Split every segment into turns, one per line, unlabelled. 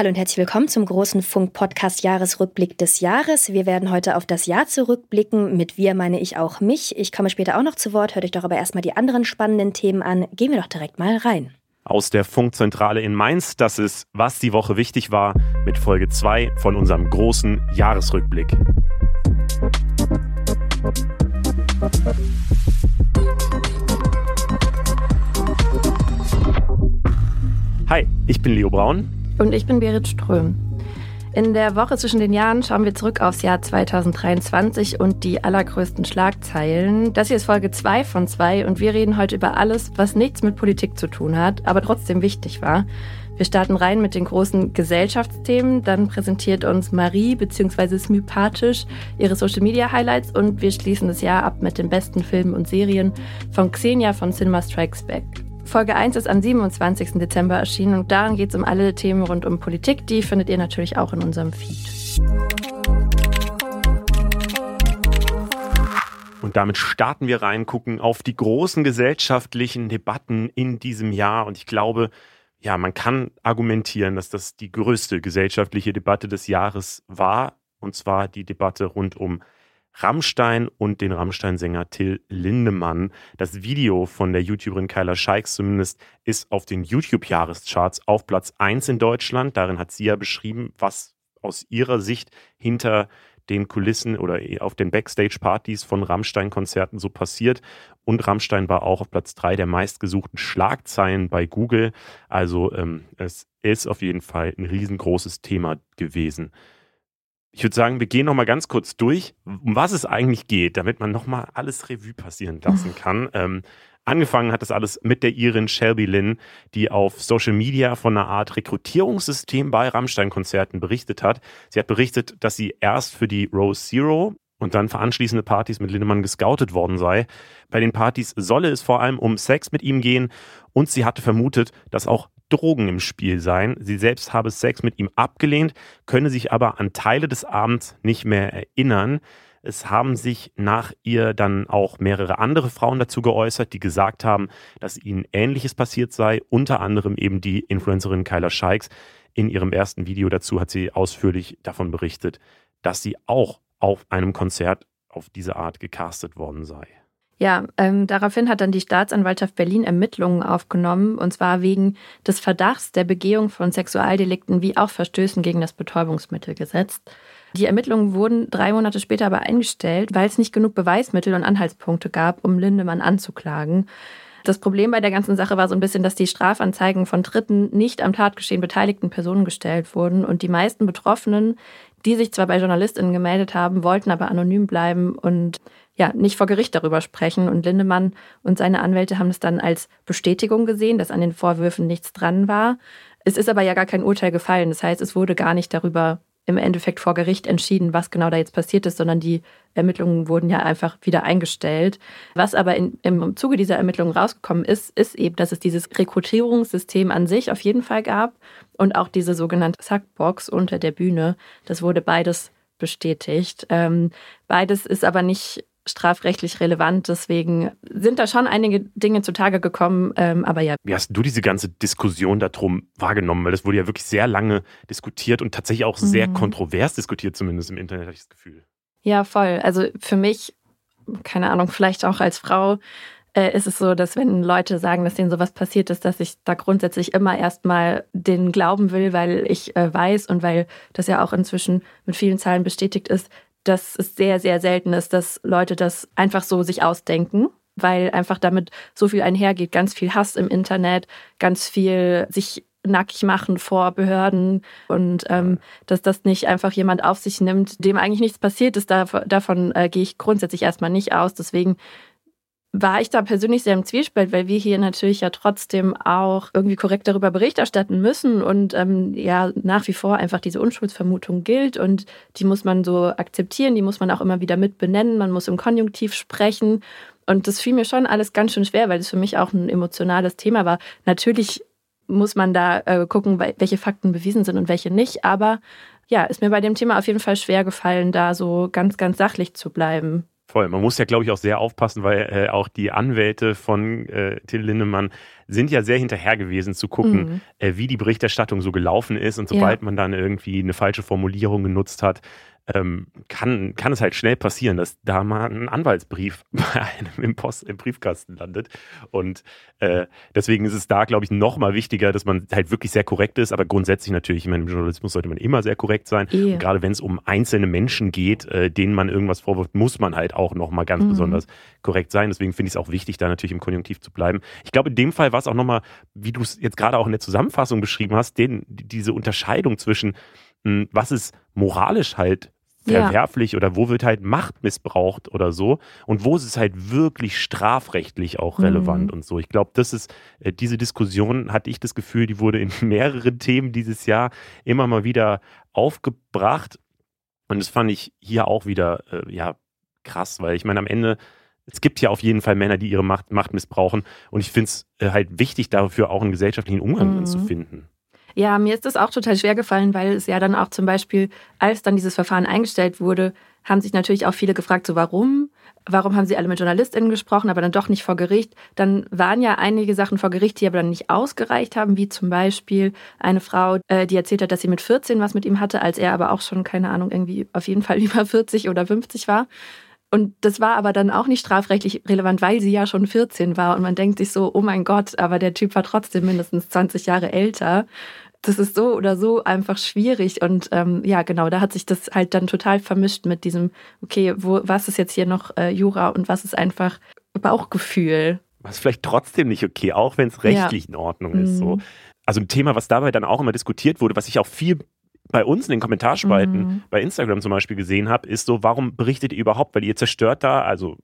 Hallo und herzlich willkommen zum großen Funk-Podcast Jahresrückblick des Jahres. Wir werden heute auf das Jahr zurückblicken. Mit wir meine ich auch mich. Ich komme später auch noch zu Wort. Hört euch doch aber erstmal die anderen spannenden Themen an. Gehen wir doch direkt mal rein.
Aus der Funkzentrale in Mainz, das ist, was die Woche wichtig war, mit Folge 2 von unserem großen Jahresrückblick. Hi, ich bin Leo Braun
und ich bin Berit Ström. In der Woche zwischen den Jahren schauen wir zurück aufs Jahr 2023 und die allergrößten Schlagzeilen. Das hier ist Folge 2 von 2 und wir reden heute über alles, was nichts mit Politik zu tun hat, aber trotzdem wichtig war. Wir starten rein mit den großen Gesellschaftsthemen, dann präsentiert uns Marie bzw. Smypathisch ihre Social Media Highlights und wir schließen das Jahr ab mit den besten Filmen und Serien von Xenia von Cinema Strikes Back. Folge 1 ist am 27. Dezember erschienen und darin geht es um alle Themen rund um Politik. Die findet ihr natürlich auch in unserem Feed.
Und damit starten wir rein, gucken auf die großen gesellschaftlichen Debatten in diesem Jahr. Und ich glaube, ja, man kann argumentieren, dass das die größte gesellschaftliche Debatte des Jahres war. Und zwar die Debatte rund um Rammstein und den Rammstein-Sänger Till Lindemann. Das Video von der YouTuberin Kyla Scheiks zumindest ist auf den YouTube-Jahrescharts auf Platz 1 in Deutschland. Darin hat sie ja beschrieben, was aus ihrer Sicht hinter den Kulissen oder auf den Backstage-Partys von Rammstein-Konzerten so passiert. Und Rammstein war auch auf Platz 3 der meistgesuchten Schlagzeilen bei Google. Also ähm, es ist auf jeden Fall ein riesengroßes Thema gewesen. Ich würde sagen, wir gehen noch mal ganz kurz durch, um was es eigentlich geht, damit man noch mal alles Revue passieren lassen kann. Ähm, angefangen hat das alles mit der Irin Shelby Lynn, die auf Social Media von einer Art Rekrutierungssystem bei Rammstein-Konzerten berichtet hat. Sie hat berichtet, dass sie erst für die Rose Zero und dann für anschließende Partys mit Lindemann gescoutet worden sei. Bei den Partys solle es vor allem um Sex mit ihm gehen und sie hatte vermutet, dass auch Drogen im Spiel seien. Sie selbst habe Sex mit ihm abgelehnt, könne sich aber an Teile des Abends nicht mehr erinnern. Es haben sich nach ihr dann auch mehrere andere Frauen dazu geäußert, die gesagt haben, dass ihnen Ähnliches passiert sei, unter anderem eben die Influencerin Kyla Scheiks. In ihrem ersten Video dazu hat sie ausführlich davon berichtet, dass sie auch auf einem Konzert auf diese Art gecastet worden sei.
Ja, ähm, daraufhin hat dann die Staatsanwaltschaft Berlin Ermittlungen aufgenommen, und zwar wegen des Verdachts der Begehung von Sexualdelikten wie auch Verstößen gegen das Betäubungsmittelgesetz. Die Ermittlungen wurden drei Monate später aber eingestellt, weil es nicht genug Beweismittel und Anhaltspunkte gab, um Lindemann anzuklagen. Das Problem bei der ganzen Sache war so ein bisschen, dass die Strafanzeigen von Dritten nicht am Tatgeschehen beteiligten Personen gestellt wurden und die meisten Betroffenen, die sich zwar bei JournalistInnen gemeldet haben, wollten aber anonym bleiben und ja, nicht vor Gericht darüber sprechen. Und Lindemann und seine Anwälte haben es dann als Bestätigung gesehen, dass an den Vorwürfen nichts dran war. Es ist aber ja gar kein Urteil gefallen. Das heißt, es wurde gar nicht darüber im Endeffekt vor Gericht entschieden, was genau da jetzt passiert ist, sondern die Ermittlungen wurden ja einfach wieder eingestellt. Was aber in, im Zuge dieser Ermittlungen rausgekommen ist, ist eben, dass es dieses Rekrutierungssystem an sich auf jeden Fall gab und auch diese sogenannte Sackbox unter der Bühne. Das wurde beides bestätigt. Ähm, beides ist aber nicht strafrechtlich relevant. Deswegen sind da schon einige Dinge zutage gekommen. Ähm, aber ja.
Wie hast du diese ganze Diskussion darum wahrgenommen? Weil das wurde ja wirklich sehr lange diskutiert und tatsächlich auch sehr mhm. kontrovers diskutiert, zumindest im Internet, habe ich das Gefühl.
Ja, voll. Also für mich, keine Ahnung, vielleicht auch als Frau, äh, ist es so, dass wenn Leute sagen, dass denen sowas passiert ist, dass ich da grundsätzlich immer erstmal den glauben will, weil ich äh, weiß und weil das ja auch inzwischen mit vielen Zahlen bestätigt ist, dass es sehr, sehr selten ist, dass Leute das einfach so sich ausdenken, weil einfach damit so viel einhergeht. Ganz viel Hass im Internet, ganz viel sich nackig machen vor Behörden und ähm, dass das nicht einfach jemand auf sich nimmt, dem eigentlich nichts passiert ist, davon, davon äh, gehe ich grundsätzlich erstmal nicht aus. Deswegen war ich da persönlich sehr im Zwiespalt, weil wir hier natürlich ja trotzdem auch irgendwie korrekt darüber Bericht erstatten müssen und ähm, ja nach wie vor einfach diese Unschuldsvermutung gilt und die muss man so akzeptieren, die muss man auch immer wieder mit benennen, man muss im Konjunktiv sprechen und das fiel mir schon alles ganz schön schwer, weil es für mich auch ein emotionales Thema war. Natürlich muss man da äh, gucken, welche Fakten bewiesen sind und welche nicht, aber ja, ist mir bei dem Thema auf jeden Fall schwer gefallen, da so ganz, ganz sachlich zu bleiben.
Voll. Man muss ja, glaube ich, auch sehr aufpassen, weil äh, auch die Anwälte von äh, Till Lindemann sind ja sehr hinterher gewesen zu gucken, mhm. äh, wie die Berichterstattung so gelaufen ist. Und sobald ja. man dann irgendwie eine falsche Formulierung genutzt hat, ähm, kann, kann es halt schnell passieren, dass da mal ein Anwaltsbrief bei einem im, Post, im Briefkasten landet. Und äh, deswegen ist es da, glaube ich, noch mal wichtiger, dass man halt wirklich sehr korrekt ist. Aber grundsätzlich natürlich, ich meine, im Journalismus sollte man immer sehr korrekt sein. E. gerade wenn es um einzelne Menschen geht, äh, denen man irgendwas vorwirft, muss man halt auch noch mal ganz mhm. besonders korrekt sein. Deswegen finde ich es auch wichtig, da natürlich im Konjunktiv zu bleiben. Ich glaube, in dem Fall war es auch noch mal, wie du es jetzt gerade auch in der Zusammenfassung beschrieben hast, den, diese Unterscheidung zwischen was ist moralisch halt verwerflich ja. oder wo wird halt Macht missbraucht oder so und wo ist es halt wirklich strafrechtlich auch relevant mhm. und so. Ich glaube, das ist äh, diese Diskussion hatte ich das Gefühl, die wurde in mehreren Themen dieses Jahr immer mal wieder aufgebracht und das fand ich hier auch wieder äh, ja krass, weil ich meine am Ende es gibt ja auf jeden Fall Männer, die ihre Macht, Macht missbrauchen und ich finde es äh, halt wichtig dafür auch einen gesellschaftlichen Umgang mhm. zu finden.
Ja, mir ist das auch total schwer gefallen, weil es ja dann auch zum Beispiel, als dann dieses Verfahren eingestellt wurde, haben sich natürlich auch viele gefragt, so warum? Warum haben sie alle mit JournalistInnen gesprochen, aber dann doch nicht vor Gericht? Dann waren ja einige Sachen vor Gericht, die aber dann nicht ausgereicht haben, wie zum Beispiel eine Frau, äh, die erzählt hat, dass sie mit 14 was mit ihm hatte, als er aber auch schon, keine Ahnung, irgendwie auf jeden Fall über 40 oder 50 war. Und das war aber dann auch nicht strafrechtlich relevant, weil sie ja schon 14 war. Und man denkt sich so, oh mein Gott, aber der Typ war trotzdem mindestens 20 Jahre älter. Das ist so oder so einfach schwierig. Und ähm, ja, genau, da hat sich das halt dann total vermischt mit diesem, okay, wo, was ist jetzt hier noch äh, Jura und was ist einfach Bauchgefühl.
Was vielleicht trotzdem nicht okay, auch wenn es rechtlich ja. in Ordnung ist. So. Mhm. Also ein Thema, was dabei dann auch immer diskutiert wurde, was ich auch viel bei uns in den Kommentarspalten mhm. bei Instagram zum Beispiel gesehen habe, ist so, warum berichtet ihr überhaupt? Weil ihr zerstört da, also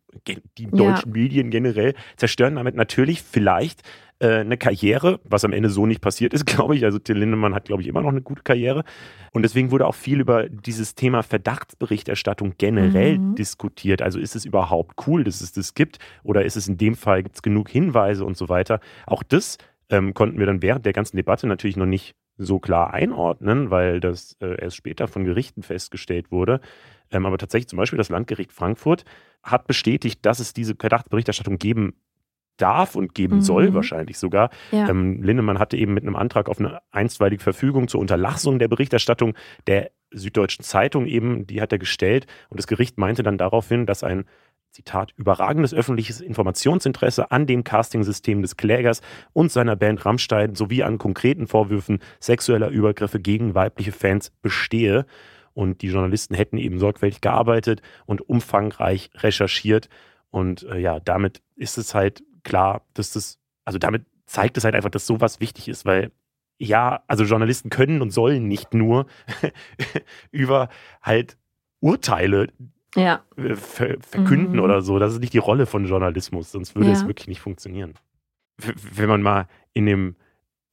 die deutschen ja. Medien generell, zerstören damit natürlich vielleicht äh, eine Karriere, was am Ende so nicht passiert ist, glaube ich. Also Till Lindemann hat, glaube ich, immer noch eine gute Karriere. Und deswegen wurde auch viel über dieses Thema Verdachtsberichterstattung generell mhm. diskutiert. Also ist es überhaupt cool, dass es das gibt? Oder ist es in dem Fall, gibt es genug Hinweise und so weiter? Auch das ähm, konnten wir dann während der ganzen Debatte natürlich noch nicht so klar einordnen, weil das äh, erst später von Gerichten festgestellt wurde. Ähm, aber tatsächlich zum Beispiel das Landgericht Frankfurt hat bestätigt, dass es diese Verdachtsberichterstattung geben darf und geben mhm. soll, wahrscheinlich sogar. Ja. Ähm, Lindemann hatte eben mit einem Antrag auf eine einstweilige Verfügung zur Unterlassung der Berichterstattung der Süddeutschen Zeitung eben, die hat er gestellt. Und das Gericht meinte dann daraufhin, dass ein Zitat, überragendes öffentliches Informationsinteresse an dem Castingsystem des Klägers und seiner Band Rammstein sowie an konkreten Vorwürfen sexueller Übergriffe gegen weibliche Fans bestehe. Und die Journalisten hätten eben sorgfältig gearbeitet und umfangreich recherchiert. Und äh, ja, damit ist es halt klar, dass das, also damit zeigt es halt einfach, dass sowas wichtig ist, weil ja, also Journalisten können und sollen nicht nur über halt Urteile ja. Äh, ver verkünden mhm. oder so. Das ist nicht die Rolle von Journalismus, sonst würde ja. es wirklich nicht funktionieren. Wenn man mal in dem,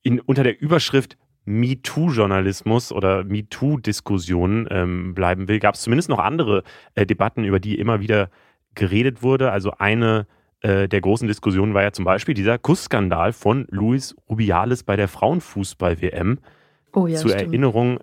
in, unter der Überschrift MeToo-Journalismus oder MeToo-Diskussionen ähm, bleiben will, gab es zumindest noch andere äh, Debatten, über die immer wieder geredet wurde. Also eine äh, der großen Diskussionen war ja zum Beispiel dieser Kussskandal von Luis Rubiales bei der Frauenfußball-WM. Oh ja, Zur stimmt. Erinnerung,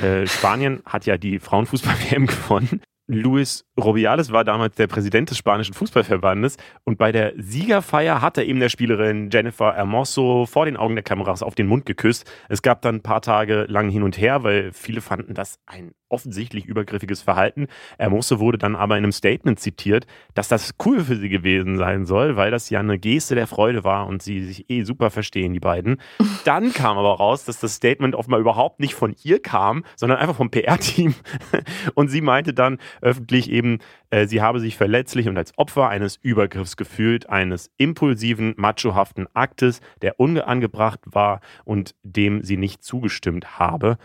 äh, Spanien hat ja die Frauenfußball-WM gewonnen. Luis Rubiales war damals der Präsident des spanischen Fußballverbandes und bei der Siegerfeier hat er eben der Spielerin Jennifer Hermoso vor den Augen der Kameras auf den Mund geküsst. Es gab dann ein paar Tage lang hin und her, weil viele fanden das ein offensichtlich übergriffiges Verhalten. Hermoso wurde dann aber in einem Statement zitiert, dass das cool für sie gewesen sein soll, weil das ja eine Geste der Freude war und sie sich eh super verstehen, die beiden. Dann kam aber raus, dass das Statement offenbar überhaupt nicht von ihr kam, sondern einfach vom PR-Team. Und sie meinte dann öffentlich eben, äh, sie habe sich verletzlich und als Opfer eines Übergriffs gefühlt, eines impulsiven, machohaften Aktes, der unangebracht war und dem sie nicht zugestimmt habe.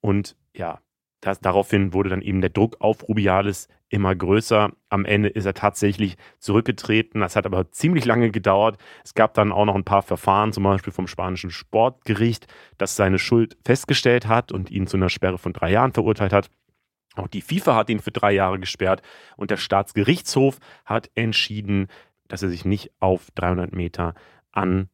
Und ja, das, daraufhin wurde dann eben der Druck auf Rubiales immer größer. Am Ende ist er tatsächlich zurückgetreten. Das hat aber ziemlich lange gedauert. Es gab dann auch noch ein paar Verfahren, zum Beispiel vom spanischen Sportgericht, das seine Schuld festgestellt hat und ihn zu einer Sperre von drei Jahren verurteilt hat. Auch die FIFA hat ihn für drei Jahre gesperrt und der Staatsgerichtshof hat entschieden, dass er sich nicht auf 300 Meter an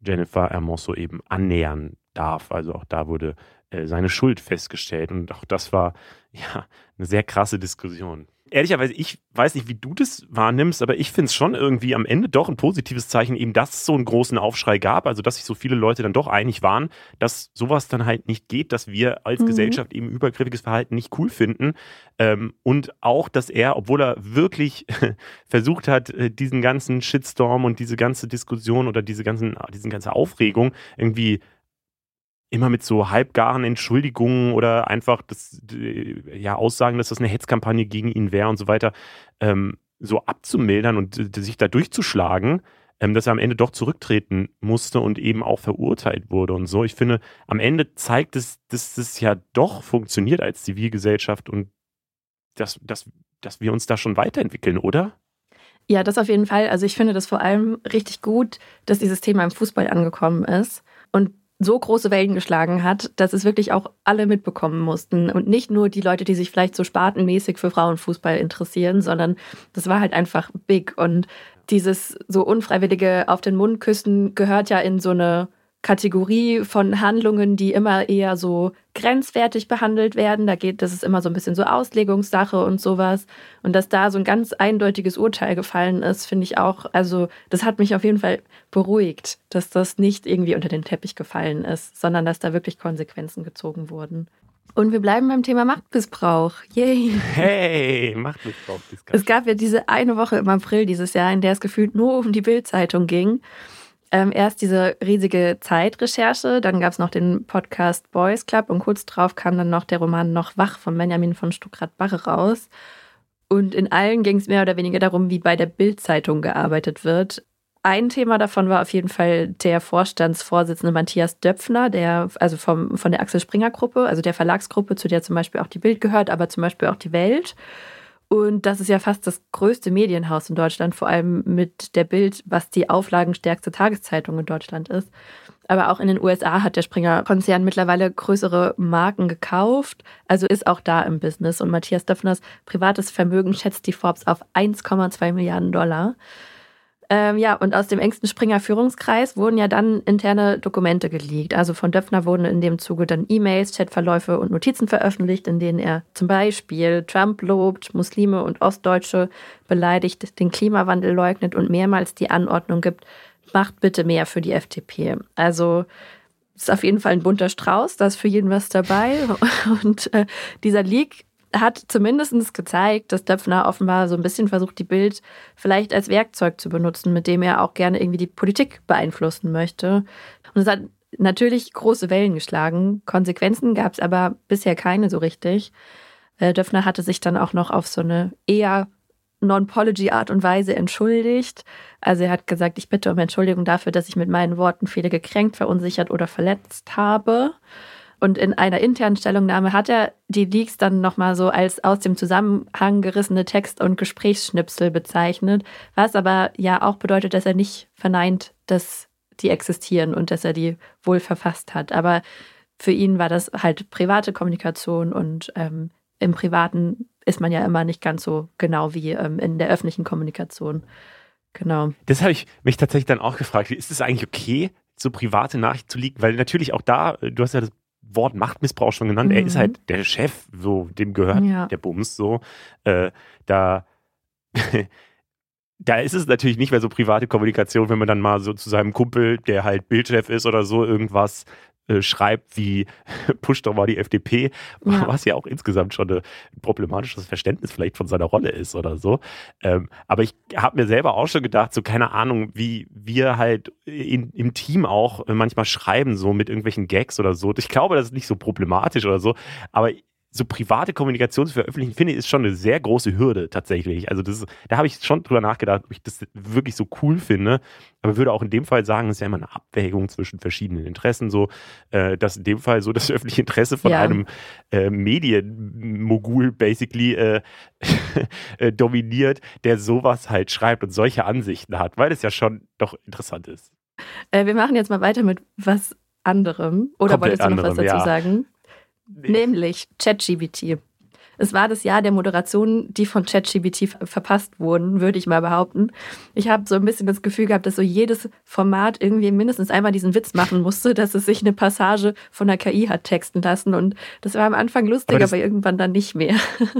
Jennifer Hermoso eben annähern darf. Also auch da wurde seine Schuld festgestellt und auch das war ja eine sehr krasse Diskussion. ehrlicherweise, ich weiß nicht, wie du das wahrnimmst, aber ich finde es schon irgendwie am Ende doch ein positives Zeichen, eben, dass es so einen großen Aufschrei gab, also dass sich so viele Leute dann doch einig waren, dass sowas dann halt nicht geht, dass wir als mhm. Gesellschaft eben übergriffiges Verhalten nicht cool finden. Ähm, und auch, dass er, obwohl er wirklich versucht hat, äh, diesen ganzen Shitstorm und diese ganze Diskussion oder diese ganzen, diese ganze Aufregung irgendwie immer mit so halbgaren Entschuldigungen oder einfach das, ja, Aussagen, dass das eine Hetzkampagne gegen ihn wäre und so weiter, ähm, so abzumildern und sich da durchzuschlagen, ähm, dass er am Ende doch zurücktreten musste und eben auch verurteilt wurde und so. Ich finde, am Ende zeigt es, dass es ja doch funktioniert als Zivilgesellschaft und dass, dass, dass wir uns da schon weiterentwickeln, oder?
Ja, das auf jeden Fall. Also ich finde das vor allem richtig gut, dass dieses Thema im Fußball angekommen ist. Und so große Wellen geschlagen hat, dass es wirklich auch alle mitbekommen mussten. Und nicht nur die Leute, die sich vielleicht so spartenmäßig für Frauenfußball interessieren, sondern das war halt einfach big. Und dieses so unfreiwillige auf den Mund küssen gehört ja in so eine Kategorie von Handlungen, die immer eher so grenzwertig behandelt werden. Da geht, das ist immer so ein bisschen so Auslegungssache und sowas. Und dass da so ein ganz eindeutiges Urteil gefallen ist, finde ich auch, also das hat mich auf jeden Fall beruhigt, dass das nicht irgendwie unter den Teppich gefallen ist, sondern dass da wirklich Konsequenzen gezogen wurden. Und wir bleiben beim Thema Machtmissbrauch. Yay!
Hey, Machtmissbrauch.
Es gab ja diese eine Woche im April dieses Jahr, in der es gefühlt nur um die Bildzeitung ging. Ähm, erst diese riesige Zeitrecherche, dann gab es noch den Podcast Boys Club und kurz drauf kam dann noch der Roman Noch wach von Benjamin von Stuckrad-Barre raus. Und in allen ging es mehr oder weniger darum, wie bei der Bild-Zeitung gearbeitet wird. Ein Thema davon war auf jeden Fall der Vorstandsvorsitzende Matthias Döpfner, der, also vom, von der Axel Springer Gruppe, also der Verlagsgruppe, zu der zum Beispiel auch die Bild gehört, aber zum Beispiel auch die Welt. Und das ist ja fast das größte Medienhaus in Deutschland, vor allem mit der Bild, was die auflagenstärkste Tageszeitung in Deutschland ist. Aber auch in den USA hat der Springer-Konzern mittlerweile größere Marken gekauft, also ist auch da im Business. Und Matthias Döpfners privates Vermögen schätzt die Forbes auf 1,2 Milliarden Dollar. Ähm, ja, und aus dem engsten Springer Führungskreis wurden ja dann interne Dokumente geleakt. Also von Döpfner wurden in dem Zuge dann E-Mails, Chatverläufe und Notizen veröffentlicht, in denen er zum Beispiel Trump lobt, Muslime und Ostdeutsche beleidigt, den Klimawandel leugnet und mehrmals die Anordnung gibt, macht bitte mehr für die FDP. Also ist auf jeden Fall ein bunter Strauß, da ist für jeden was dabei. Und äh, dieser Leak hat zumindest gezeigt, dass Döpfner offenbar so ein bisschen versucht, die Bild vielleicht als Werkzeug zu benutzen, mit dem er auch gerne irgendwie die Politik beeinflussen möchte. Und es hat natürlich große Wellen geschlagen. Konsequenzen gab es aber bisher keine so richtig. Äh, Döpfner hatte sich dann auch noch auf so eine eher Non-Pology-Art und Weise entschuldigt. Also er hat gesagt, ich bitte um Entschuldigung dafür, dass ich mit meinen Worten viele gekränkt, verunsichert oder verletzt habe. Und in einer internen Stellungnahme hat er die Leaks dann nochmal so als aus dem Zusammenhang gerissene Text- und Gesprächsschnipsel bezeichnet, was aber ja auch bedeutet, dass er nicht verneint, dass die existieren und dass er die wohl verfasst hat. Aber für ihn war das halt private Kommunikation und ähm, im Privaten ist man ja immer nicht ganz so genau wie ähm, in der öffentlichen Kommunikation. Genau.
Das habe ich mich tatsächlich dann auch gefragt. Ist es eigentlich okay, so private Nachrichten zu liegen? Weil natürlich auch da, du hast ja das Wort Machtmissbrauch schon genannt. Mhm. Er ist mhm. halt der Chef, so dem gehört ja. der Bums so. Äh, da, da ist es natürlich nicht mehr so private Kommunikation, wenn man dann mal so zu seinem Kumpel, der halt Bildchef ist oder so, irgendwas äh, schreibt wie Push doch mal die FDP, ja. was ja auch insgesamt schon ein problematisches Verständnis vielleicht von seiner Rolle ist oder so. Ähm, aber ich habe mir selber auch schon gedacht, so keine Ahnung, wie wir halt in, im Team auch manchmal schreiben, so mit irgendwelchen Gags oder so. Ich glaube, das ist nicht so problematisch oder so, aber so private Kommunikation zu veröffentlichen, finde ich, ist schon eine sehr große Hürde tatsächlich. Also das ist, da habe ich schon drüber nachgedacht, ob ich das wirklich so cool finde. Aber würde auch in dem Fall sagen, es ist ja immer eine Abwägung zwischen verschiedenen Interessen. So, äh, dass in dem Fall so das öffentliche Interesse von ja. einem äh, Medienmogul basically äh, äh, dominiert, der sowas halt schreibt und solche Ansichten hat, weil es ja schon doch interessant ist.
Äh, wir machen jetzt mal weiter mit was anderem. Oder Komplett wolltest du noch anderem, was dazu ja. sagen? Nee. Nämlich ChatGBT. Es war das Jahr der Moderation, die von ChatGBT verpasst wurden, würde ich mal behaupten. Ich habe so ein bisschen das Gefühl gehabt, dass so jedes Format irgendwie mindestens einmal diesen Witz machen musste, dass es sich eine Passage von der KI hat texten lassen. Und das war am Anfang lustig, aber, aber irgendwann dann nicht mehr.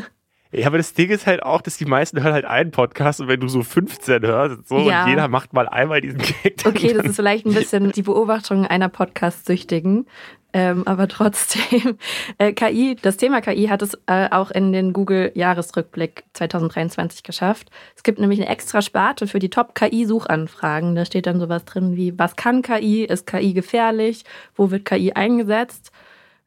Ja, aber das Ding ist halt auch, dass die meisten hören halt einen Podcast und wenn du so 15 hörst, so ja. und jeder macht mal einmal diesen Gag.
Okay, das ist vielleicht ein bisschen die Beobachtung einer Podcast-Süchtigen. Ähm, aber trotzdem, äh, KI, das Thema KI hat es äh, auch in den Google-Jahresrückblick 2023 geschafft. Es gibt nämlich eine extra Sparte für die Top-KI-Suchanfragen. Da steht dann sowas drin wie, was kann KI? Ist KI gefährlich? Wo wird KI eingesetzt?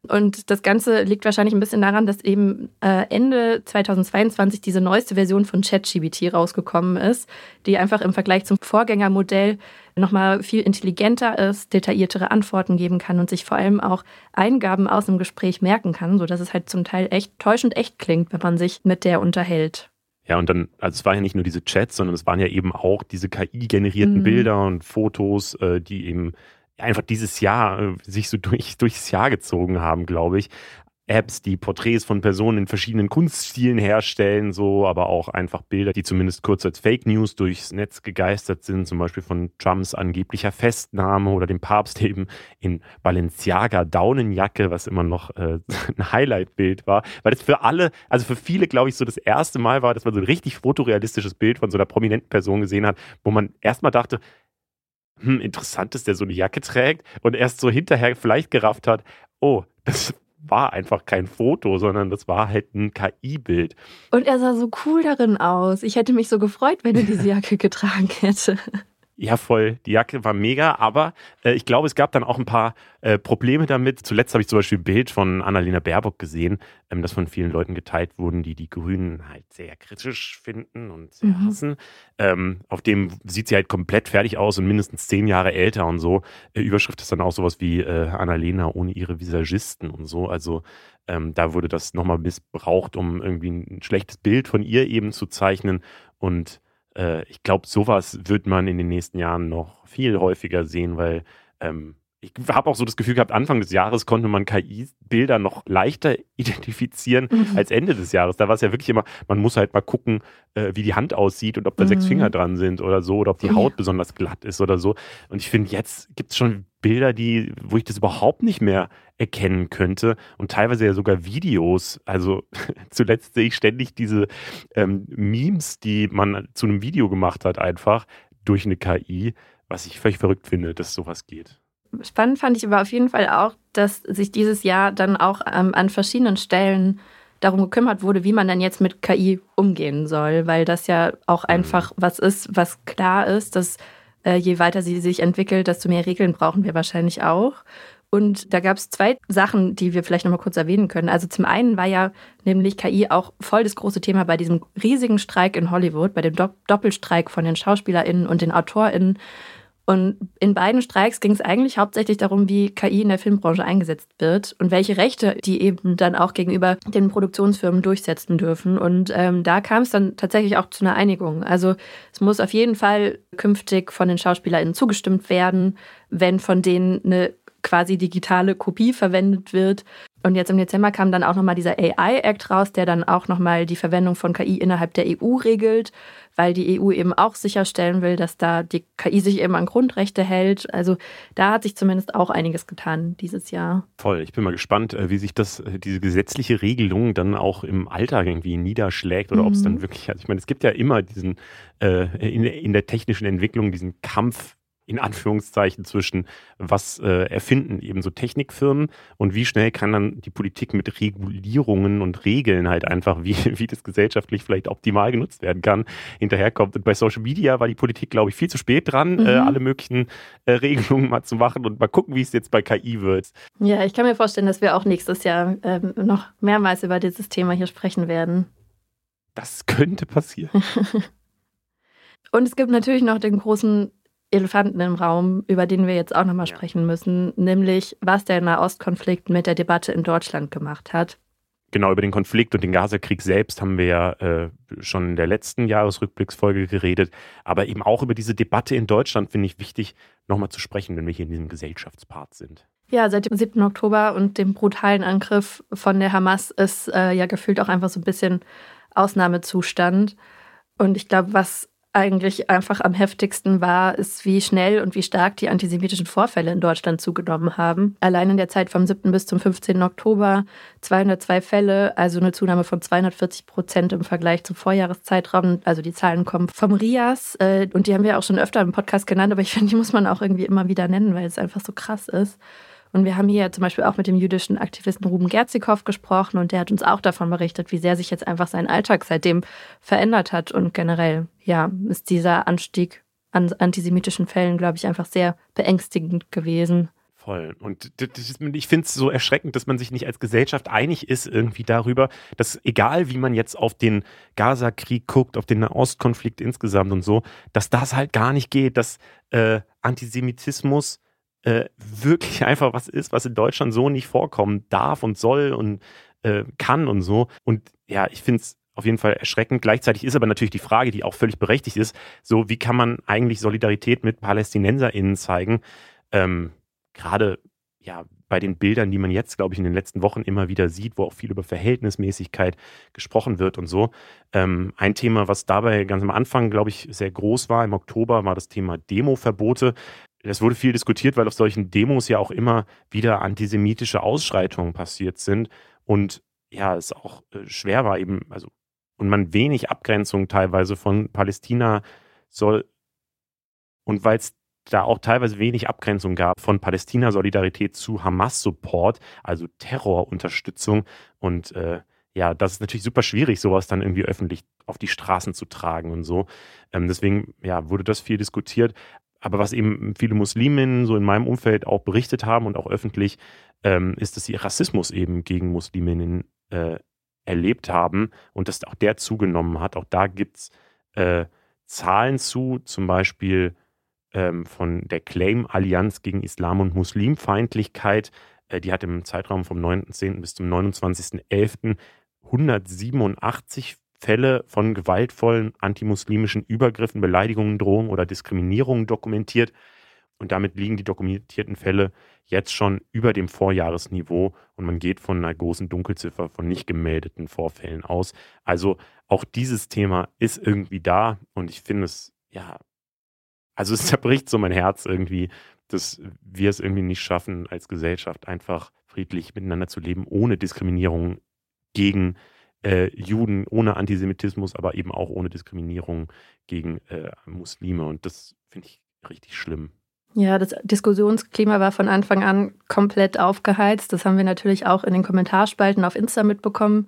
Und das Ganze liegt wahrscheinlich ein bisschen daran, dass eben äh, Ende 2022 diese neueste Version von ChatGBT rausgekommen ist, die einfach im Vergleich zum Vorgängermodell nochmal viel intelligenter ist, detailliertere Antworten geben kann und sich vor allem auch Eingaben aus dem Gespräch merken kann, sodass es halt zum Teil echt täuschend echt klingt, wenn man sich mit der unterhält.
Ja, und dann, also es waren ja nicht nur diese Chats, sondern es waren ja eben auch diese KI-generierten mhm. Bilder und Fotos, äh, die eben einfach dieses Jahr äh, sich so durch, durchs Jahr gezogen haben, glaube ich. Apps, die Porträts von Personen in verschiedenen Kunststilen herstellen, so, aber auch einfach Bilder, die zumindest kurz als Fake News durchs Netz gegeistert sind, zum Beispiel von Trumps angeblicher Festnahme oder dem Papst eben in Balenciaga Daunenjacke, was immer noch äh, ein Highlight-Bild war, weil das für alle, also für viele, glaube ich, so das erste Mal war, dass man so ein richtig fotorealistisches Bild von so einer prominenten Person gesehen hat, wo man erstmal dachte, hm, interessant, dass der so eine Jacke trägt und erst so hinterher vielleicht gerafft hat, oh, das war einfach kein Foto, sondern das war halt ein KI-Bild.
Und er sah so cool darin aus. Ich hätte mich so gefreut, wenn er diese Jacke getragen hätte.
Ja, voll. Die Jacke war mega, aber äh, ich glaube, es gab dann auch ein paar äh, Probleme damit. Zuletzt habe ich zum Beispiel ein Bild von Annalena Baerbock gesehen, ähm, das von vielen Leuten geteilt wurden, die die Grünen halt sehr kritisch finden und sehr mhm. hassen. Ähm, auf dem sieht sie halt komplett fertig aus und mindestens zehn Jahre älter und so. Äh, Überschrift ist dann auch sowas wie äh, Annalena ohne ihre Visagisten und so. Also ähm, da wurde das nochmal missbraucht, um irgendwie ein schlechtes Bild von ihr eben zu zeichnen und äh, ich glaube, sowas wird man in den nächsten Jahren noch viel häufiger sehen, weil ähm, ich habe auch so das Gefühl gehabt, Anfang des Jahres konnte man KI-Bilder noch leichter identifizieren mhm. als Ende des Jahres. Da war es ja wirklich immer, man muss halt mal gucken, äh, wie die Hand aussieht und ob da mhm. sechs Finger dran sind oder so, oder ob die Haut ja. besonders glatt ist oder so. Und ich finde, jetzt gibt es schon Bilder, die, wo ich das überhaupt nicht mehr erkennen könnte und teilweise ja sogar Videos. Also zuletzt sehe ich ständig diese ähm, Memes, die man zu einem Video gemacht hat, einfach durch eine KI, was ich völlig verrückt finde, dass sowas geht.
Spannend fand ich aber auf jeden Fall auch, dass sich dieses Jahr dann auch ähm, an verschiedenen Stellen darum gekümmert wurde, wie man dann jetzt mit KI umgehen soll, weil das ja auch mhm. einfach was ist, was klar ist, dass äh, je weiter sie sich entwickelt, desto mehr Regeln brauchen wir wahrscheinlich auch. Und da gab es zwei Sachen, die wir vielleicht nochmal kurz erwähnen können. Also zum einen war ja nämlich KI auch voll das große Thema bei diesem riesigen Streik in Hollywood, bei dem Doppelstreik von den SchauspielerInnen und den AutorInnen. Und in beiden Streiks ging es eigentlich hauptsächlich darum, wie KI in der Filmbranche eingesetzt wird und welche Rechte die eben dann auch gegenüber den Produktionsfirmen durchsetzen dürfen. Und ähm, da kam es dann tatsächlich auch zu einer Einigung. Also es muss auf jeden Fall künftig von den SchauspielerInnen zugestimmt werden, wenn von denen eine quasi digitale Kopie verwendet wird. Und jetzt im Dezember kam dann auch nochmal dieser AI-Act raus, der dann auch nochmal die Verwendung von KI innerhalb der EU regelt, weil die EU eben auch sicherstellen will, dass da die KI sich eben an Grundrechte hält. Also da hat sich zumindest auch einiges getan dieses Jahr.
Voll. Ich bin mal gespannt, äh, wie sich das, äh, diese gesetzliche Regelung dann auch im Alltag irgendwie niederschlägt oder mhm. ob es dann wirklich, also ich meine, es gibt ja immer diesen, äh, in, in der technischen Entwicklung diesen Kampf in Anführungszeichen zwischen was äh, erfinden eben so Technikfirmen und wie schnell kann dann die Politik mit Regulierungen und Regeln halt einfach, wie, wie das gesellschaftlich vielleicht optimal genutzt werden kann, hinterherkommt. Und bei Social Media war die Politik, glaube ich, viel zu spät dran, äh, mhm. äh, alle möglichen äh, Regelungen mal zu machen und mal gucken, wie es jetzt bei KI wird.
Ja, ich kann mir vorstellen, dass wir auch nächstes Jahr ähm, noch mehrmals über dieses Thema hier sprechen werden.
Das könnte passieren.
Und es gibt natürlich noch den großen Elefanten im Raum, über den wir jetzt auch nochmal ja. sprechen müssen, nämlich was der Nahostkonflikt mit der Debatte in Deutschland gemacht hat.
Genau, über den Konflikt und den Gazakrieg selbst haben wir ja äh, schon in der letzten Jahresrückblicksfolge geredet. Aber eben auch über diese Debatte in Deutschland finde ich wichtig, nochmal zu sprechen, wenn wir hier in diesem Gesellschaftspart sind.
Ja, seit dem 7. Oktober und dem brutalen Angriff von der Hamas ist äh, ja gefühlt auch einfach so ein bisschen Ausnahmezustand. Und ich glaube, was eigentlich einfach am heftigsten war, ist, wie schnell und wie stark die antisemitischen Vorfälle in Deutschland zugenommen haben. Allein in der Zeit vom 7. bis zum 15. Oktober 202 Fälle, also eine Zunahme von 240 Prozent im Vergleich zum Vorjahreszeitraum. Also die Zahlen kommen vom RIAS äh, und die haben wir auch schon öfter im Podcast genannt, aber ich finde, die muss man auch irgendwie immer wieder nennen, weil es einfach so krass ist. Und wir haben hier zum Beispiel auch mit dem jüdischen Aktivisten Ruben Gerzikow gesprochen und der hat uns auch davon berichtet, wie sehr sich jetzt einfach sein Alltag seitdem verändert hat. Und generell, ja, ist dieser Anstieg an antisemitischen Fällen, glaube ich, einfach sehr beängstigend gewesen.
Voll. Und ich finde es so erschreckend, dass man sich nicht als Gesellschaft einig ist irgendwie darüber, dass egal wie man jetzt auf den Gaza-Krieg guckt, auf den Nahostkonflikt insgesamt und so, dass das halt gar nicht geht, dass äh, Antisemitismus äh, wirklich einfach was ist, was in Deutschland so nicht vorkommen darf und soll und äh, kann und so. Und ja, ich finde es auf jeden Fall erschreckend. Gleichzeitig ist aber natürlich die Frage, die auch völlig berechtigt ist, so wie kann man eigentlich Solidarität mit PalästinenserInnen zeigen? Ähm, Gerade ja, bei den Bildern, die man jetzt, glaube ich, in den letzten Wochen immer wieder sieht, wo auch viel über Verhältnismäßigkeit gesprochen wird und so. Ähm, ein Thema, was dabei ganz am Anfang, glaube ich, sehr groß war, im Oktober, war das Thema Demoverbote. Es wurde viel diskutiert, weil auf solchen Demos ja auch immer wieder antisemitische Ausschreitungen passiert sind und ja, es auch äh, schwer war eben, also und man wenig Abgrenzung teilweise von Palästina soll und weil es da auch teilweise wenig Abgrenzung gab von Palästina-Solidarität zu Hamas-Support, also Terrorunterstützung und äh, ja, das ist natürlich super schwierig, sowas dann irgendwie öffentlich auf die Straßen zu tragen und so. Ähm, deswegen ja, wurde das viel diskutiert aber was eben viele Musliminnen so in meinem Umfeld auch berichtet haben und auch öffentlich, ähm, ist, dass sie Rassismus eben gegen Musliminnen äh, erlebt haben und dass auch der zugenommen hat. Auch da gibt es äh, Zahlen zu, zum Beispiel ähm, von der Claim-Allianz gegen Islam- und Muslimfeindlichkeit. Äh, die hat im Zeitraum vom 19. bis zum 29.11. 187 Fälle von gewaltvollen antimuslimischen Übergriffen, Beleidigungen, Drohungen oder Diskriminierungen dokumentiert. Und damit liegen die dokumentierten Fälle jetzt schon über dem Vorjahresniveau und man geht von einer großen Dunkelziffer von nicht gemeldeten Vorfällen aus. Also auch dieses Thema ist irgendwie da und ich finde es, ja, also es zerbricht so mein Herz irgendwie, dass wir es irgendwie nicht schaffen, als Gesellschaft einfach friedlich miteinander zu leben, ohne Diskriminierung gegen äh, Juden ohne Antisemitismus, aber eben auch ohne Diskriminierung gegen äh, Muslime. Und das finde ich richtig schlimm.
Ja, das Diskussionsklima war von Anfang an komplett aufgeheizt. Das haben wir natürlich auch in den Kommentarspalten auf Insta mitbekommen.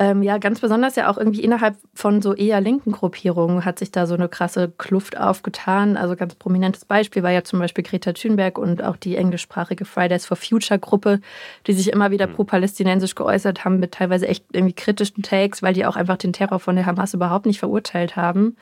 Ähm, ja, ganz besonders ja auch irgendwie innerhalb von so eher linken Gruppierungen hat sich da so eine krasse Kluft aufgetan. Also ganz prominentes Beispiel war ja zum Beispiel Greta Thunberg und auch die englischsprachige Fridays for Future Gruppe, die sich immer wieder mhm. pro-palästinensisch geäußert haben mit teilweise echt irgendwie kritischen Takes, weil die auch einfach den Terror von der Hamas überhaupt nicht verurteilt haben.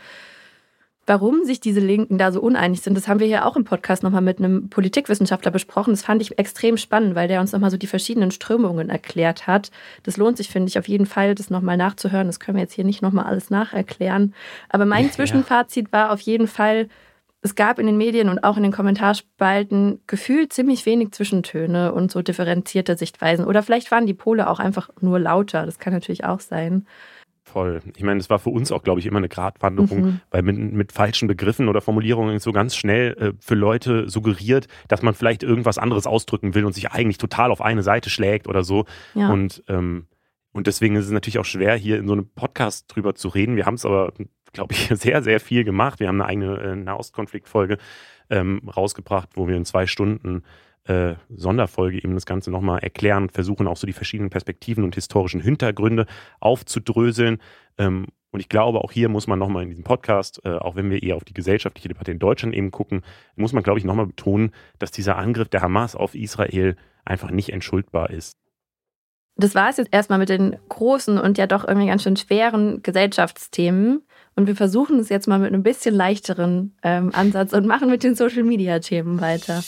Warum sich diese Linken da so uneinig sind, das haben wir hier auch im Podcast nochmal mit einem Politikwissenschaftler besprochen. Das fand ich extrem spannend, weil der uns nochmal so die verschiedenen Strömungen erklärt hat. Das lohnt sich, finde ich, auf jeden Fall, das nochmal nachzuhören. Das können wir jetzt hier nicht nochmal alles nacherklären. Aber mein Zwischenfazit war auf jeden Fall, es gab in den Medien und auch in den Kommentarspalten gefühlt ziemlich wenig Zwischentöne und so differenzierte Sichtweisen. Oder vielleicht waren die Pole auch einfach nur lauter. Das kann natürlich auch sein.
Voll. Ich meine, es war für uns auch, glaube ich, immer eine Gratwanderung, mhm. weil mit, mit, falschen Begriffen oder Formulierungen so ganz schnell äh, für Leute suggeriert, dass man vielleicht irgendwas anderes ausdrücken will und sich eigentlich total auf eine Seite schlägt oder so. Ja. Und, ähm, und deswegen ist es natürlich auch schwer, hier in so einem Podcast drüber zu reden. Wir haben es aber, glaube ich, sehr, sehr viel gemacht. Wir haben eine eigene äh, Nahostkonfliktfolge ähm, rausgebracht, wo wir in zwei Stunden äh, Sonderfolge eben das Ganze nochmal erklären, versuchen auch so die verschiedenen Perspektiven und historischen Hintergründe aufzudröseln. Ähm, und ich glaube, auch hier muss man nochmal in diesem Podcast, äh, auch wenn wir eher auf die gesellschaftliche Debatte in Deutschland eben gucken, muss man, glaube ich, nochmal betonen, dass dieser Angriff der Hamas auf Israel einfach nicht entschuldbar ist.
Das war es jetzt erstmal mit den großen und ja doch irgendwie ganz schön schweren Gesellschaftsthemen. Und wir versuchen es jetzt mal mit einem bisschen leichteren ähm, Ansatz und machen mit den Social-Media-Themen weiter.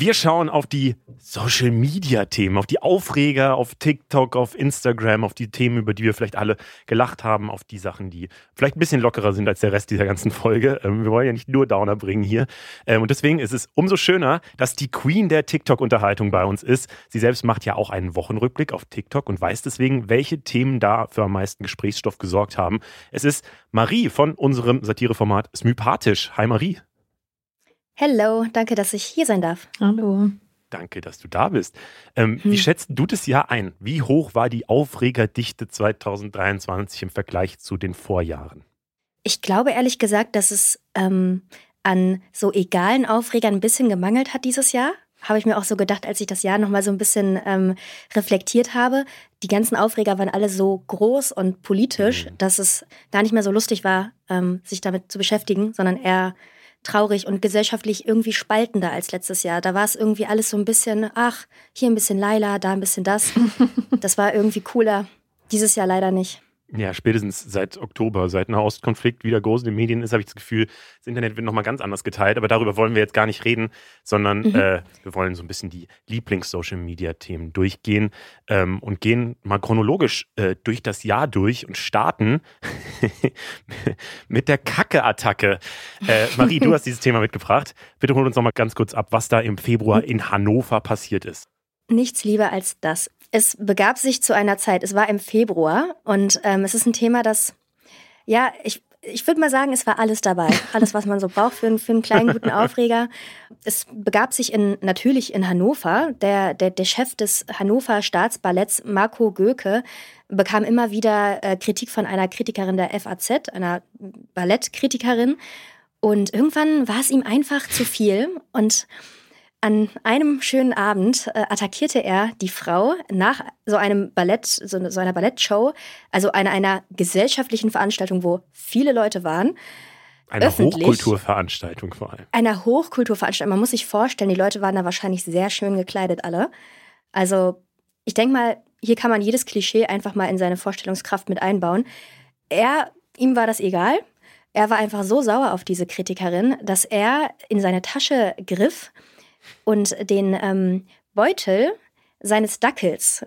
Wir schauen auf die Social-Media-Themen, auf die Aufreger, auf TikTok, auf Instagram, auf die Themen, über die wir vielleicht alle gelacht haben, auf die Sachen, die vielleicht ein bisschen lockerer sind als der Rest dieser ganzen Folge. Ähm, wir wollen ja nicht nur Downer bringen hier. Ähm, und deswegen ist es umso schöner, dass die Queen der TikTok-Unterhaltung bei uns ist. Sie selbst macht ja auch einen Wochenrückblick auf TikTok und weiß deswegen, welche Themen da für am meisten Gesprächsstoff gesorgt haben. Es ist Marie von unserem Satireformat Smypathisch. Hi Marie.
Hello, danke, dass ich hier sein darf.
Hallo.
Danke, dass du da bist. Ähm, hm. Wie schätzt du das Jahr ein? Wie hoch war die Aufregerdichte 2023 im Vergleich zu den Vorjahren?
Ich glaube ehrlich gesagt, dass es ähm, an so egalen Aufregern ein bisschen gemangelt hat dieses Jahr. Habe ich mir auch so gedacht, als ich das Jahr nochmal so ein bisschen ähm, reflektiert habe. Die ganzen Aufreger waren alle so groß und politisch, mhm. dass es gar nicht mehr so lustig war, ähm, sich damit zu beschäftigen, sondern eher traurig und gesellschaftlich irgendwie spaltender als letztes Jahr. Da war es irgendwie alles so ein bisschen, ach, hier ein bisschen Laila, da ein bisschen das. Das war irgendwie cooler. Dieses Jahr leider nicht.
Ja, spätestens seit Oktober, seit ein Ostkonflikt wieder groß in den Medien ist, habe ich das Gefühl, das Internet wird nochmal ganz anders geteilt. Aber darüber wollen wir jetzt gar nicht reden, sondern mhm. äh, wir wollen so ein bisschen die Lieblings-Social-Media-Themen durchgehen ähm, und gehen mal chronologisch äh, durch das Jahr durch und starten mit der Kacke-Attacke. Äh, Marie, du hast dieses Thema mitgebracht. Bitte hol uns nochmal ganz kurz ab, was da im Februar in Hannover passiert ist.
Nichts lieber als das. Es begab sich zu einer Zeit, es war im Februar und ähm, es ist ein Thema, das, ja, ich, ich würde mal sagen, es war alles dabei. Alles, was man so braucht für, einen, für einen kleinen guten Aufreger. Es begab sich in, natürlich in Hannover. Der, der, der Chef des Hannover Staatsballetts, Marco Göke, bekam immer wieder äh, Kritik von einer Kritikerin der FAZ, einer Ballettkritikerin. Und irgendwann war es ihm einfach zu viel. Und an einem schönen Abend äh, attackierte er die Frau nach so einem Ballett, so, so einer Ballettshow, also einer, einer gesellschaftlichen Veranstaltung, wo viele Leute waren.
Einer Hochkulturveranstaltung vor allem.
Einer Hochkulturveranstaltung. Man muss sich vorstellen, die Leute waren da wahrscheinlich sehr schön gekleidet alle. Also ich denke mal, hier kann man jedes Klischee einfach mal in seine Vorstellungskraft mit einbauen. Er, ihm war das egal. Er war einfach so sauer auf diese Kritikerin, dass er in seine Tasche griff und den ähm, Beutel seines Dackels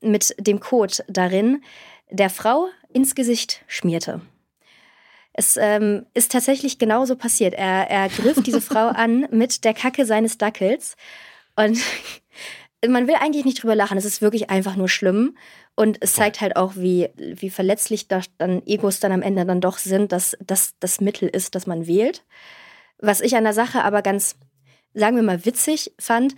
mit dem Code darin der Frau ins Gesicht schmierte. Es ähm, ist tatsächlich genauso passiert. Er, er griff diese Frau an mit der Kacke seines Dackels und man will eigentlich nicht drüber lachen. Es ist wirklich einfach nur schlimm. Und es zeigt halt auch, wie, wie verletzlich da dann Egos dann am Ende dann doch sind, dass das das Mittel ist, das man wählt. Was ich an der Sache aber ganz sagen wir mal, witzig fand.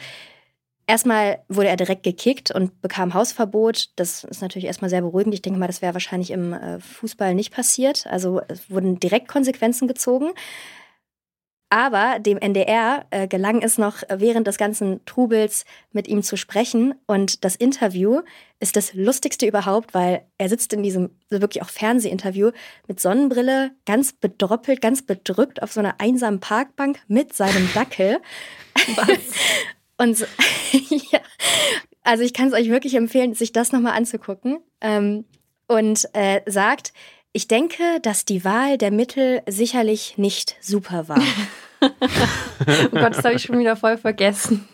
Erstmal wurde er direkt gekickt und bekam Hausverbot. Das ist natürlich erstmal sehr beruhigend. Ich denke mal, das wäre wahrscheinlich im äh, Fußball nicht passiert. Also es wurden direkt Konsequenzen gezogen. Aber dem NDR äh, gelang es noch während des ganzen Trubels mit ihm zu sprechen. Und das Interview ist das lustigste überhaupt, weil er sitzt in diesem wirklich auch Fernsehinterview mit Sonnenbrille, ganz bedroppelt, ganz bedrückt auf so einer einsamen Parkbank mit seinem Dackel. Was? Und ja, also ich kann es euch wirklich empfehlen, sich das nochmal anzugucken. Ähm, und äh, sagt, ich denke, dass die Wahl der Mittel sicherlich nicht super war.
oh Gott, das habe ich schon wieder voll vergessen.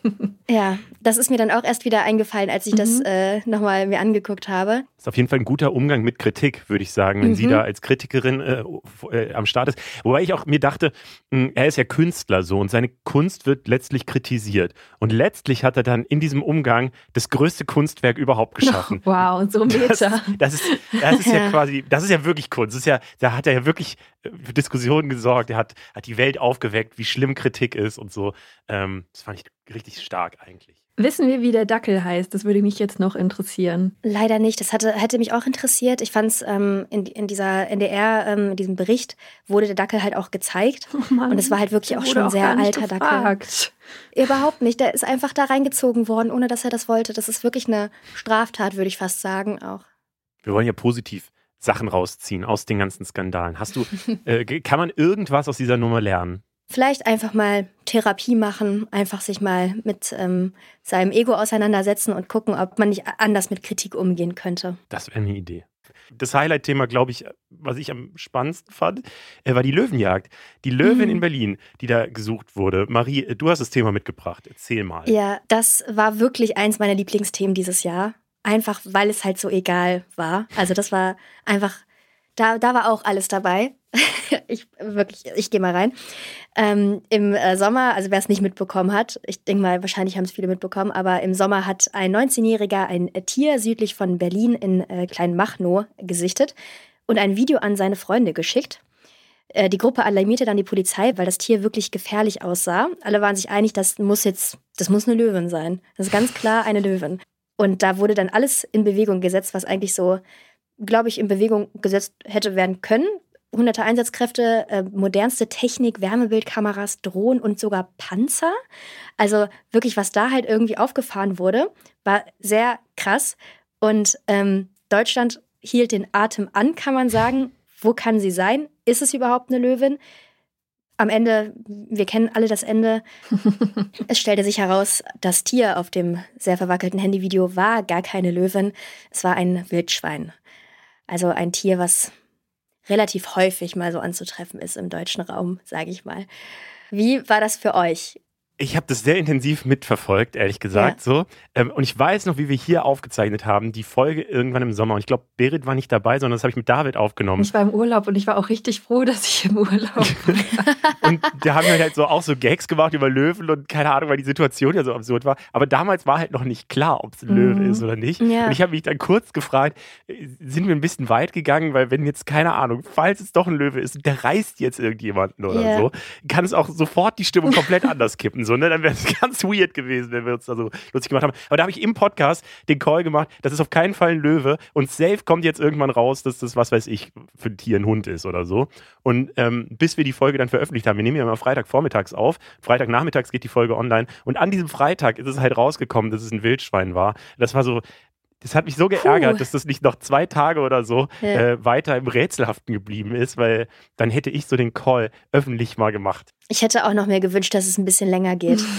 Ja, das ist mir dann auch erst wieder eingefallen, als ich mhm. das äh, nochmal mir angeguckt habe.
Das ist auf jeden Fall ein guter Umgang mit Kritik, würde ich sagen, wenn mhm. sie da als Kritikerin äh, äh, am Start ist. Wobei ich auch mir dachte, mh, hm, er ist ja Künstler so und seine Kunst wird letztlich kritisiert. Und letztlich hat er dann in diesem Umgang das größte Kunstwerk überhaupt geschaffen.
wow, und so ein Meter.
Das, das, ist, das ist ja quasi, das ist ja wirklich Kunst. Das ist ja, da hat er ja wirklich äh, für Diskussionen gesorgt. Er hat, hat die Welt aufgeweckt, wie schlimm Kritik ist und so. Ähm, das fand ich richtig stark eigentlich.
Wissen wir, wie der Dackel heißt? Das würde mich jetzt noch interessieren.
Leider nicht. Das hatte, hätte mich auch interessiert. Ich fand es ähm, in, in dieser NDR, ähm, in diesem Bericht, wurde der Dackel halt auch gezeigt. Oh Mann, und es war halt wirklich auch schon ein sehr alter gefragt. Dackel. Überhaupt nicht. Der ist einfach da reingezogen worden, ohne dass er das wollte. Das ist wirklich eine Straftat, würde ich fast sagen auch.
Wir wollen ja positiv Sachen rausziehen aus den ganzen Skandalen. Hast du, äh, kann man irgendwas aus dieser Nummer lernen?
Vielleicht einfach mal Therapie machen, einfach sich mal mit ähm, seinem Ego auseinandersetzen und gucken, ob man nicht anders mit Kritik umgehen könnte.
Das wäre eine Idee. Das Highlight-Thema, glaube ich, was ich am spannendsten fand, äh, war die Löwenjagd. Die Löwin mhm. in Berlin, die da gesucht wurde. Marie, äh, du hast das Thema mitgebracht. Erzähl mal.
Ja, das war wirklich eins meiner Lieblingsthemen dieses Jahr. Einfach, weil es halt so egal war. Also das war einfach, da, da war auch alles dabei. ich wirklich, ich gehe mal rein. Ähm, Im äh, Sommer, also wer es nicht mitbekommen hat, ich denke mal, wahrscheinlich haben es viele mitbekommen, aber im Sommer hat ein 19-Jähriger ein Tier südlich von Berlin in äh, Kleinmachnow gesichtet und ein Video an seine Freunde geschickt. Äh, die Gruppe alarmierte dann die Polizei, weil das Tier wirklich gefährlich aussah. Alle waren sich einig, das muss jetzt, das muss eine Löwin sein. Das ist ganz klar eine Löwin. Und da wurde dann alles in Bewegung gesetzt, was eigentlich so, glaube ich, in Bewegung gesetzt hätte werden können hunderte Einsatzkräfte, äh, modernste Technik, Wärmebildkameras, Drohnen und sogar Panzer. Also wirklich, was da halt irgendwie aufgefahren wurde, war sehr krass. Und ähm, Deutschland hielt den Atem an, kann man sagen. Wo kann sie sein? Ist es überhaupt eine Löwin? Am Ende, wir kennen alle das Ende. es stellte sich heraus, das Tier auf dem sehr verwackelten Handyvideo war gar keine Löwin. Es war ein Wildschwein. Also ein Tier, was relativ häufig mal so anzutreffen ist im deutschen Raum, sage ich mal. Wie war das für euch?
Ich habe das sehr intensiv mitverfolgt, ehrlich gesagt. Ja. So. Ähm, und ich weiß noch, wie wir hier aufgezeichnet haben, die Folge irgendwann im Sommer. Und ich glaube, Berit war nicht dabei, sondern das habe ich mit David aufgenommen.
Ich war im Urlaub und ich war auch richtig froh, dass ich im Urlaub war.
und da haben wir halt so auch so Gags gemacht über Löwen und keine Ahnung, weil die Situation ja so absurd war. Aber damals war halt noch nicht klar, ob es ein mhm. Löwe ist oder nicht. Ja. Und ich habe mich dann kurz gefragt, sind wir ein bisschen weit gegangen, weil wenn jetzt, keine Ahnung, falls es doch ein Löwe ist, der reißt jetzt irgendjemanden oder yeah. so, kann es auch sofort die Stimmung komplett anders kippen so, ne? Dann wäre es ganz weird gewesen, wenn wir uns da so lustig gemacht haben. Aber da habe ich im Podcast den Call gemacht, das ist auf keinen Fall ein Löwe und safe kommt jetzt irgendwann raus, dass das, was weiß ich, für ein Tier ein Hund ist oder so. Und ähm, bis wir die Folge dann veröffentlicht haben, wir nehmen ja immer Freitagvormittags auf, Freitagnachmittags geht die Folge online und an diesem Freitag ist es halt rausgekommen, dass es ein Wildschwein war. Das war so, das hat mich so geärgert, Puh. dass das nicht noch zwei Tage oder so ja. äh, weiter im Rätselhaften geblieben ist, weil dann hätte ich so den Call öffentlich mal gemacht.
Ich hätte auch noch mehr gewünscht, dass es ein bisschen länger geht.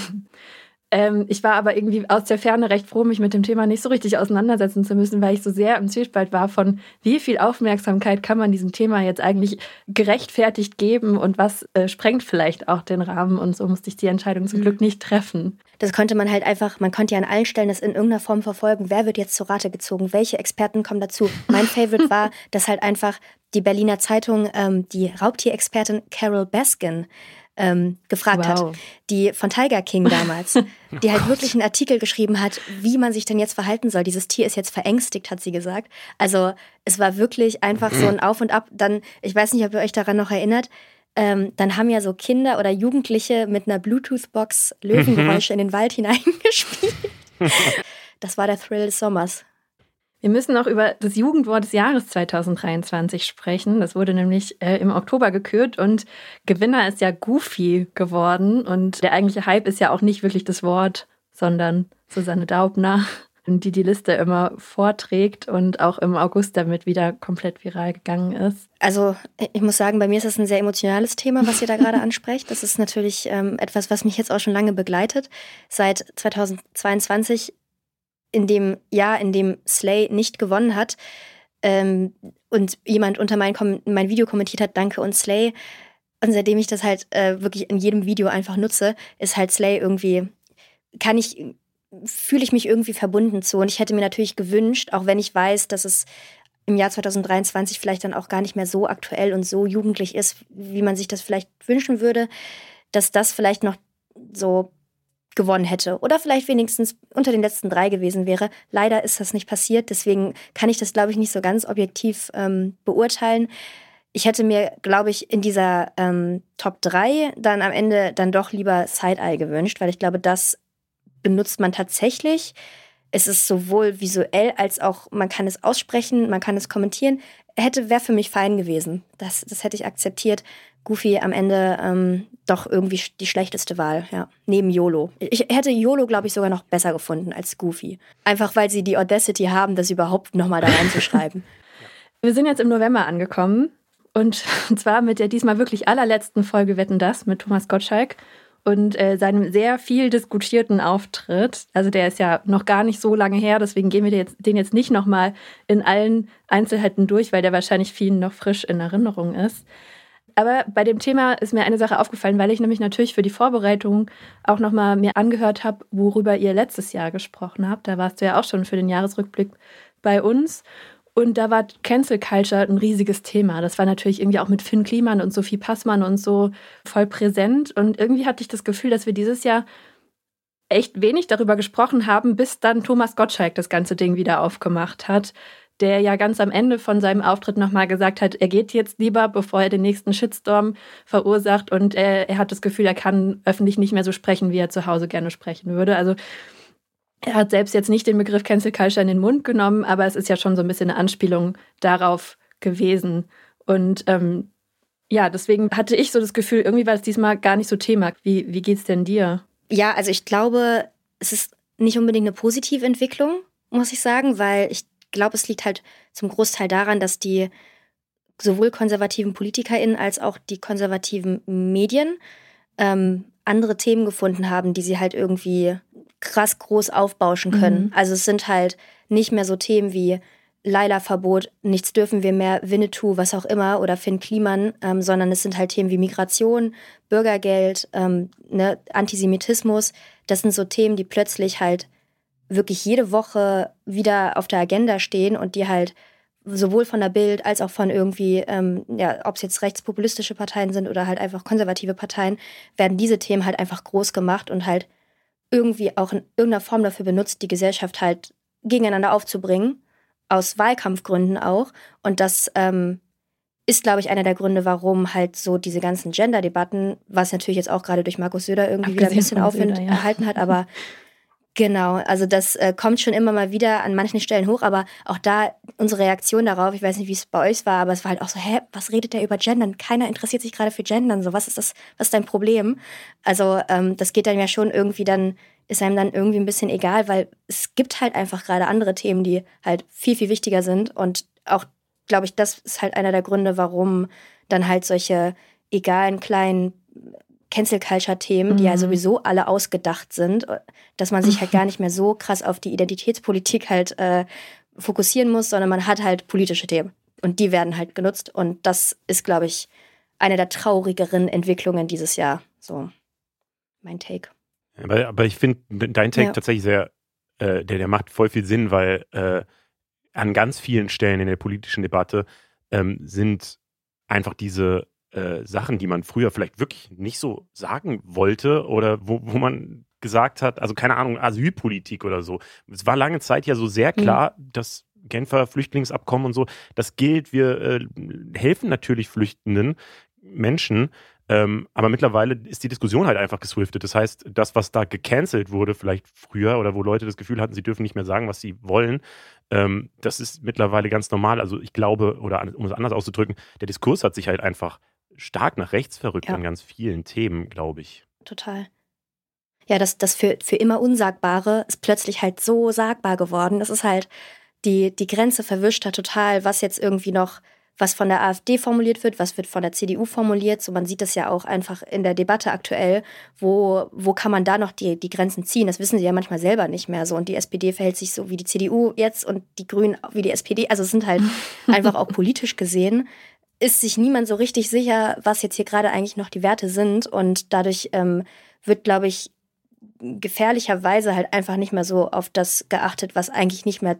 Ähm, ich war aber irgendwie aus der Ferne recht froh, mich mit dem Thema nicht so richtig auseinandersetzen zu müssen, weil ich so sehr im Zwiespalt war von, wie viel Aufmerksamkeit kann man diesem Thema jetzt eigentlich gerechtfertigt geben und was äh, sprengt vielleicht auch den Rahmen. Und so musste ich die Entscheidung zum mhm. Glück nicht treffen.
Das konnte man halt einfach, man konnte ja an allen Stellen das in irgendeiner Form verfolgen. Wer wird jetzt zur Rate gezogen? Welche Experten kommen dazu? Mein Favorite war, dass halt einfach die Berliner Zeitung ähm, die Raubtierexpertin Carol Baskin ähm, gefragt wow. hat, die von Tiger King damals, die halt oh wirklich einen Artikel geschrieben hat, wie man sich denn jetzt verhalten soll. Dieses Tier ist jetzt verängstigt, hat sie gesagt. Also es war wirklich einfach so ein Auf und Ab. Dann, ich weiß nicht, ob ihr euch daran noch erinnert, ähm, dann haben ja so Kinder oder Jugendliche mit einer Bluetooth-Box Löwengeräusche in den Wald hineingespielt. Das war der Thrill des Sommers.
Wir müssen noch über das Jugendwort des Jahres 2023 sprechen. Das wurde nämlich äh, im Oktober gekürt und Gewinner ist ja Goofy geworden. Und der eigentliche Hype ist ja auch nicht wirklich das Wort, sondern Susanne Daubner, die die Liste immer vorträgt und auch im August damit wieder komplett viral gegangen ist.
Also ich muss sagen, bei mir ist das ein sehr emotionales Thema, was ihr da gerade ansprecht. Das ist natürlich ähm, etwas, was mich jetzt auch schon lange begleitet. Seit 2022 in dem Jahr, in dem Slay nicht gewonnen hat ähm, und jemand unter mein, mein Video kommentiert hat, danke und Slay. Und seitdem ich das halt äh, wirklich in jedem Video einfach nutze, ist halt Slay irgendwie, kann ich, fühle ich mich irgendwie verbunden zu. Und ich hätte mir natürlich gewünscht, auch wenn ich weiß, dass es im Jahr 2023 vielleicht dann auch gar nicht mehr so aktuell und so jugendlich ist, wie man sich das vielleicht wünschen würde, dass das vielleicht noch so gewonnen hätte oder vielleicht wenigstens unter den letzten drei gewesen wäre. Leider ist das nicht passiert, deswegen kann ich das, glaube ich, nicht so ganz objektiv ähm, beurteilen. Ich hätte mir, glaube ich, in dieser ähm, Top 3 dann am Ende dann doch lieber Side-Eye gewünscht, weil ich glaube, das benutzt man tatsächlich. Es ist sowohl visuell als auch, man kann es aussprechen, man kann es kommentieren. Hätte, wäre für mich fein gewesen. Das, das hätte ich akzeptiert. Goofy am Ende ähm, doch irgendwie die schlechteste Wahl, ja. Neben YOLO. Ich hätte YOLO, glaube ich, sogar noch besser gefunden als Goofy. Einfach weil sie die Audacity haben, das überhaupt nochmal da reinzuschreiben.
Wir sind jetzt im November angekommen und zwar mit der diesmal wirklich allerletzten Folge Wetten das mit Thomas Gottschalk. Und äh, seinem sehr viel diskutierten Auftritt. Also der ist ja noch gar nicht so lange her, deswegen gehen wir den jetzt, den jetzt nicht nochmal in allen Einzelheiten durch, weil der wahrscheinlich vielen noch frisch in Erinnerung ist. Aber bei dem Thema ist mir eine Sache aufgefallen, weil ich nämlich natürlich für die Vorbereitung auch nochmal mir angehört habe, worüber ihr letztes Jahr gesprochen habt. Da warst du ja auch schon für den Jahresrückblick bei uns. Und da war Cancel Culture ein riesiges Thema. Das war natürlich irgendwie auch mit Finn Kliman und Sophie Passmann und so voll präsent. Und irgendwie hatte ich das Gefühl, dass wir dieses Jahr echt wenig darüber gesprochen haben, bis dann Thomas Gottschalk das ganze Ding wieder aufgemacht hat der ja ganz am Ende von seinem Auftritt nochmal gesagt hat, er geht jetzt lieber, bevor er den nächsten Shitstorm verursacht und er, er hat das Gefühl, er kann öffentlich nicht mehr so sprechen, wie er zu Hause gerne sprechen würde. Also er hat selbst jetzt nicht den Begriff Cancel Culture in den Mund genommen, aber es ist ja schon so ein bisschen eine Anspielung darauf gewesen. Und ähm, ja, deswegen hatte ich so das Gefühl, irgendwie war es diesmal gar nicht so Thema. Wie, wie geht's denn dir?
Ja, also ich glaube, es ist nicht unbedingt eine positive Entwicklung, muss ich sagen, weil ich glaube, es liegt halt zum Großteil daran, dass die sowohl konservativen PolitikerInnen als auch die konservativen Medien ähm, andere Themen gefunden haben, die sie halt irgendwie krass groß aufbauschen können. Mhm. Also es sind halt nicht mehr so Themen wie Leila-Verbot, nichts dürfen wir mehr, Winnetou, was auch immer, oder Finn Kliman, ähm, sondern es sind halt Themen wie Migration, Bürgergeld, ähm, ne, Antisemitismus. Das sind so Themen, die plötzlich halt wirklich jede Woche wieder auf der Agenda stehen und die halt sowohl von der Bild als auch von irgendwie, ähm, ja, ob es jetzt rechtspopulistische Parteien sind oder halt einfach konservative Parteien, werden diese Themen halt einfach groß gemacht und halt irgendwie auch in irgendeiner Form dafür benutzt, die Gesellschaft halt gegeneinander aufzubringen, aus Wahlkampfgründen auch. Und das ähm, ist, glaube ich, einer der Gründe, warum halt so diese ganzen Gender-Debatten, was natürlich jetzt auch gerade durch Markus Söder irgendwie Abgesehen wieder ein bisschen Aufwind Söder, ja. erhalten hat, aber Genau, also das äh, kommt schon immer mal wieder an manchen Stellen hoch, aber auch da unsere Reaktion darauf, ich weiß nicht, wie es bei euch war, aber es war halt auch so, hä, was redet der über Gendern? Keiner interessiert sich gerade für Gendern, so, was ist das, was ist dein Problem? Also ähm, das geht dann ja schon irgendwie dann, ist einem dann irgendwie ein bisschen egal, weil es gibt halt einfach gerade andere Themen, die halt viel, viel wichtiger sind und auch, glaube ich, das ist halt einer der Gründe, warum dann halt solche egalen kleinen Cancel Culture-Themen, mhm. die ja mhm. sowieso alle ausgedacht sind, dass man sich halt gar nicht mehr so krass auf die Identitätspolitik halt äh, fokussieren muss, sondern man hat halt politische Themen. Und die werden halt genutzt. Und das ist, glaube ich, eine der traurigeren Entwicklungen dieses Jahr. So, mein Take.
Aber, aber ich finde dein Take ja. tatsächlich sehr, äh, der, der macht voll viel Sinn, weil äh, an ganz vielen Stellen in der politischen Debatte ähm, sind einfach diese äh, Sachen, die man früher vielleicht wirklich nicht so sagen wollte oder wo, wo man gesagt hat, also keine Ahnung, Asylpolitik oder so. Es war lange Zeit ja so sehr mhm. klar, mhm. dass Genfer Flüchtlingsabkommen und so, das gilt. Wir äh, helfen natürlich flüchtenden Menschen, ähm, aber mittlerweile ist die Diskussion halt einfach geswiftet. Das heißt, das, was da gecancelt wurde, vielleicht früher oder wo Leute das Gefühl hatten, sie dürfen nicht mehr sagen, was sie wollen, ähm, das ist mittlerweile ganz normal. Also ich glaube, oder um es anders auszudrücken, der Diskurs hat sich halt einfach stark nach rechts verrückt ja. an ganz vielen Themen, glaube ich.
Total. Ja, das, das für, für immer Unsagbare ist plötzlich halt so sagbar geworden. Das ist halt, die, die Grenze verwischt da total, was jetzt irgendwie noch, was von der AfD formuliert wird, was wird von der CDU formuliert. So, man sieht das ja auch einfach in der Debatte aktuell. Wo, wo kann man da noch die, die Grenzen ziehen? Das wissen sie ja manchmal selber nicht mehr so. Und die SPD verhält sich so wie die CDU jetzt und die Grünen wie die SPD. Also es sind halt einfach auch politisch gesehen ist sich niemand so richtig sicher, was jetzt hier gerade eigentlich noch die Werte sind. Und dadurch ähm, wird, glaube ich, gefährlicherweise halt einfach nicht mehr so auf das geachtet, was eigentlich nicht mehr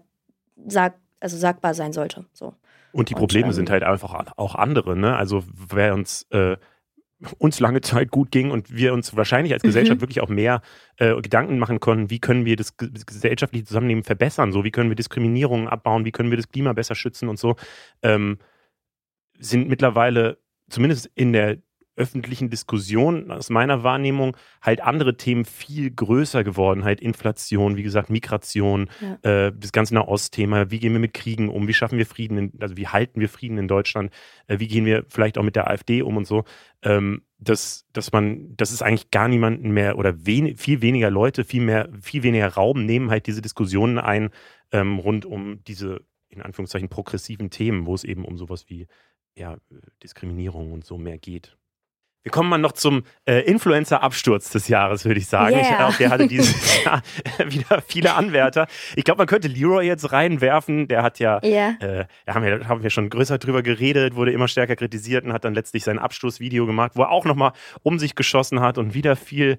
sag, also sagbar sein sollte. So.
Und die Probleme und, ähm, sind halt einfach auch andere. Ne? Also wer uns äh, uns lange Zeit gut ging und wir uns wahrscheinlich als Gesellschaft mhm. wirklich auch mehr äh, Gedanken machen konnten, wie können wir das gesellschaftliche Zusammenleben verbessern, so wie können wir Diskriminierungen abbauen, wie können wir das Klima besser schützen und so. Ähm, sind mittlerweile, zumindest in der öffentlichen Diskussion aus meiner Wahrnehmung halt andere Themen viel größer geworden. Halt Inflation, wie gesagt, Migration, ja. äh, das ganze Nahostthema, wie gehen wir mit Kriegen um, wie schaffen wir Frieden, in, also wie halten wir Frieden in Deutschland, äh, wie gehen wir vielleicht auch mit der AfD um und so. Ähm, dass, dass man, dass es eigentlich gar niemanden mehr oder wen, viel weniger Leute, viel mehr, viel weniger Raum nehmen halt diese Diskussionen ein ähm, rund um diese in Anführungszeichen progressiven Themen, wo es eben um sowas wie ja, Diskriminierung und so mehr geht. Wir kommen mal noch zum äh, Influencer-Absturz des Jahres, würde ich sagen.
Yeah.
Ich, auch der hatte dieses.
Yeah.
Jahr wieder viele Anwärter. Ich glaube, man könnte Leroy jetzt reinwerfen. Der hat ja,
Ja.
äh, da haben wir, haben wir schon größer drüber geredet, wurde immer stärker kritisiert und hat dann letztlich sein Abstoßvideo gemacht, wo er auch nochmal um sich geschossen hat und wieder viel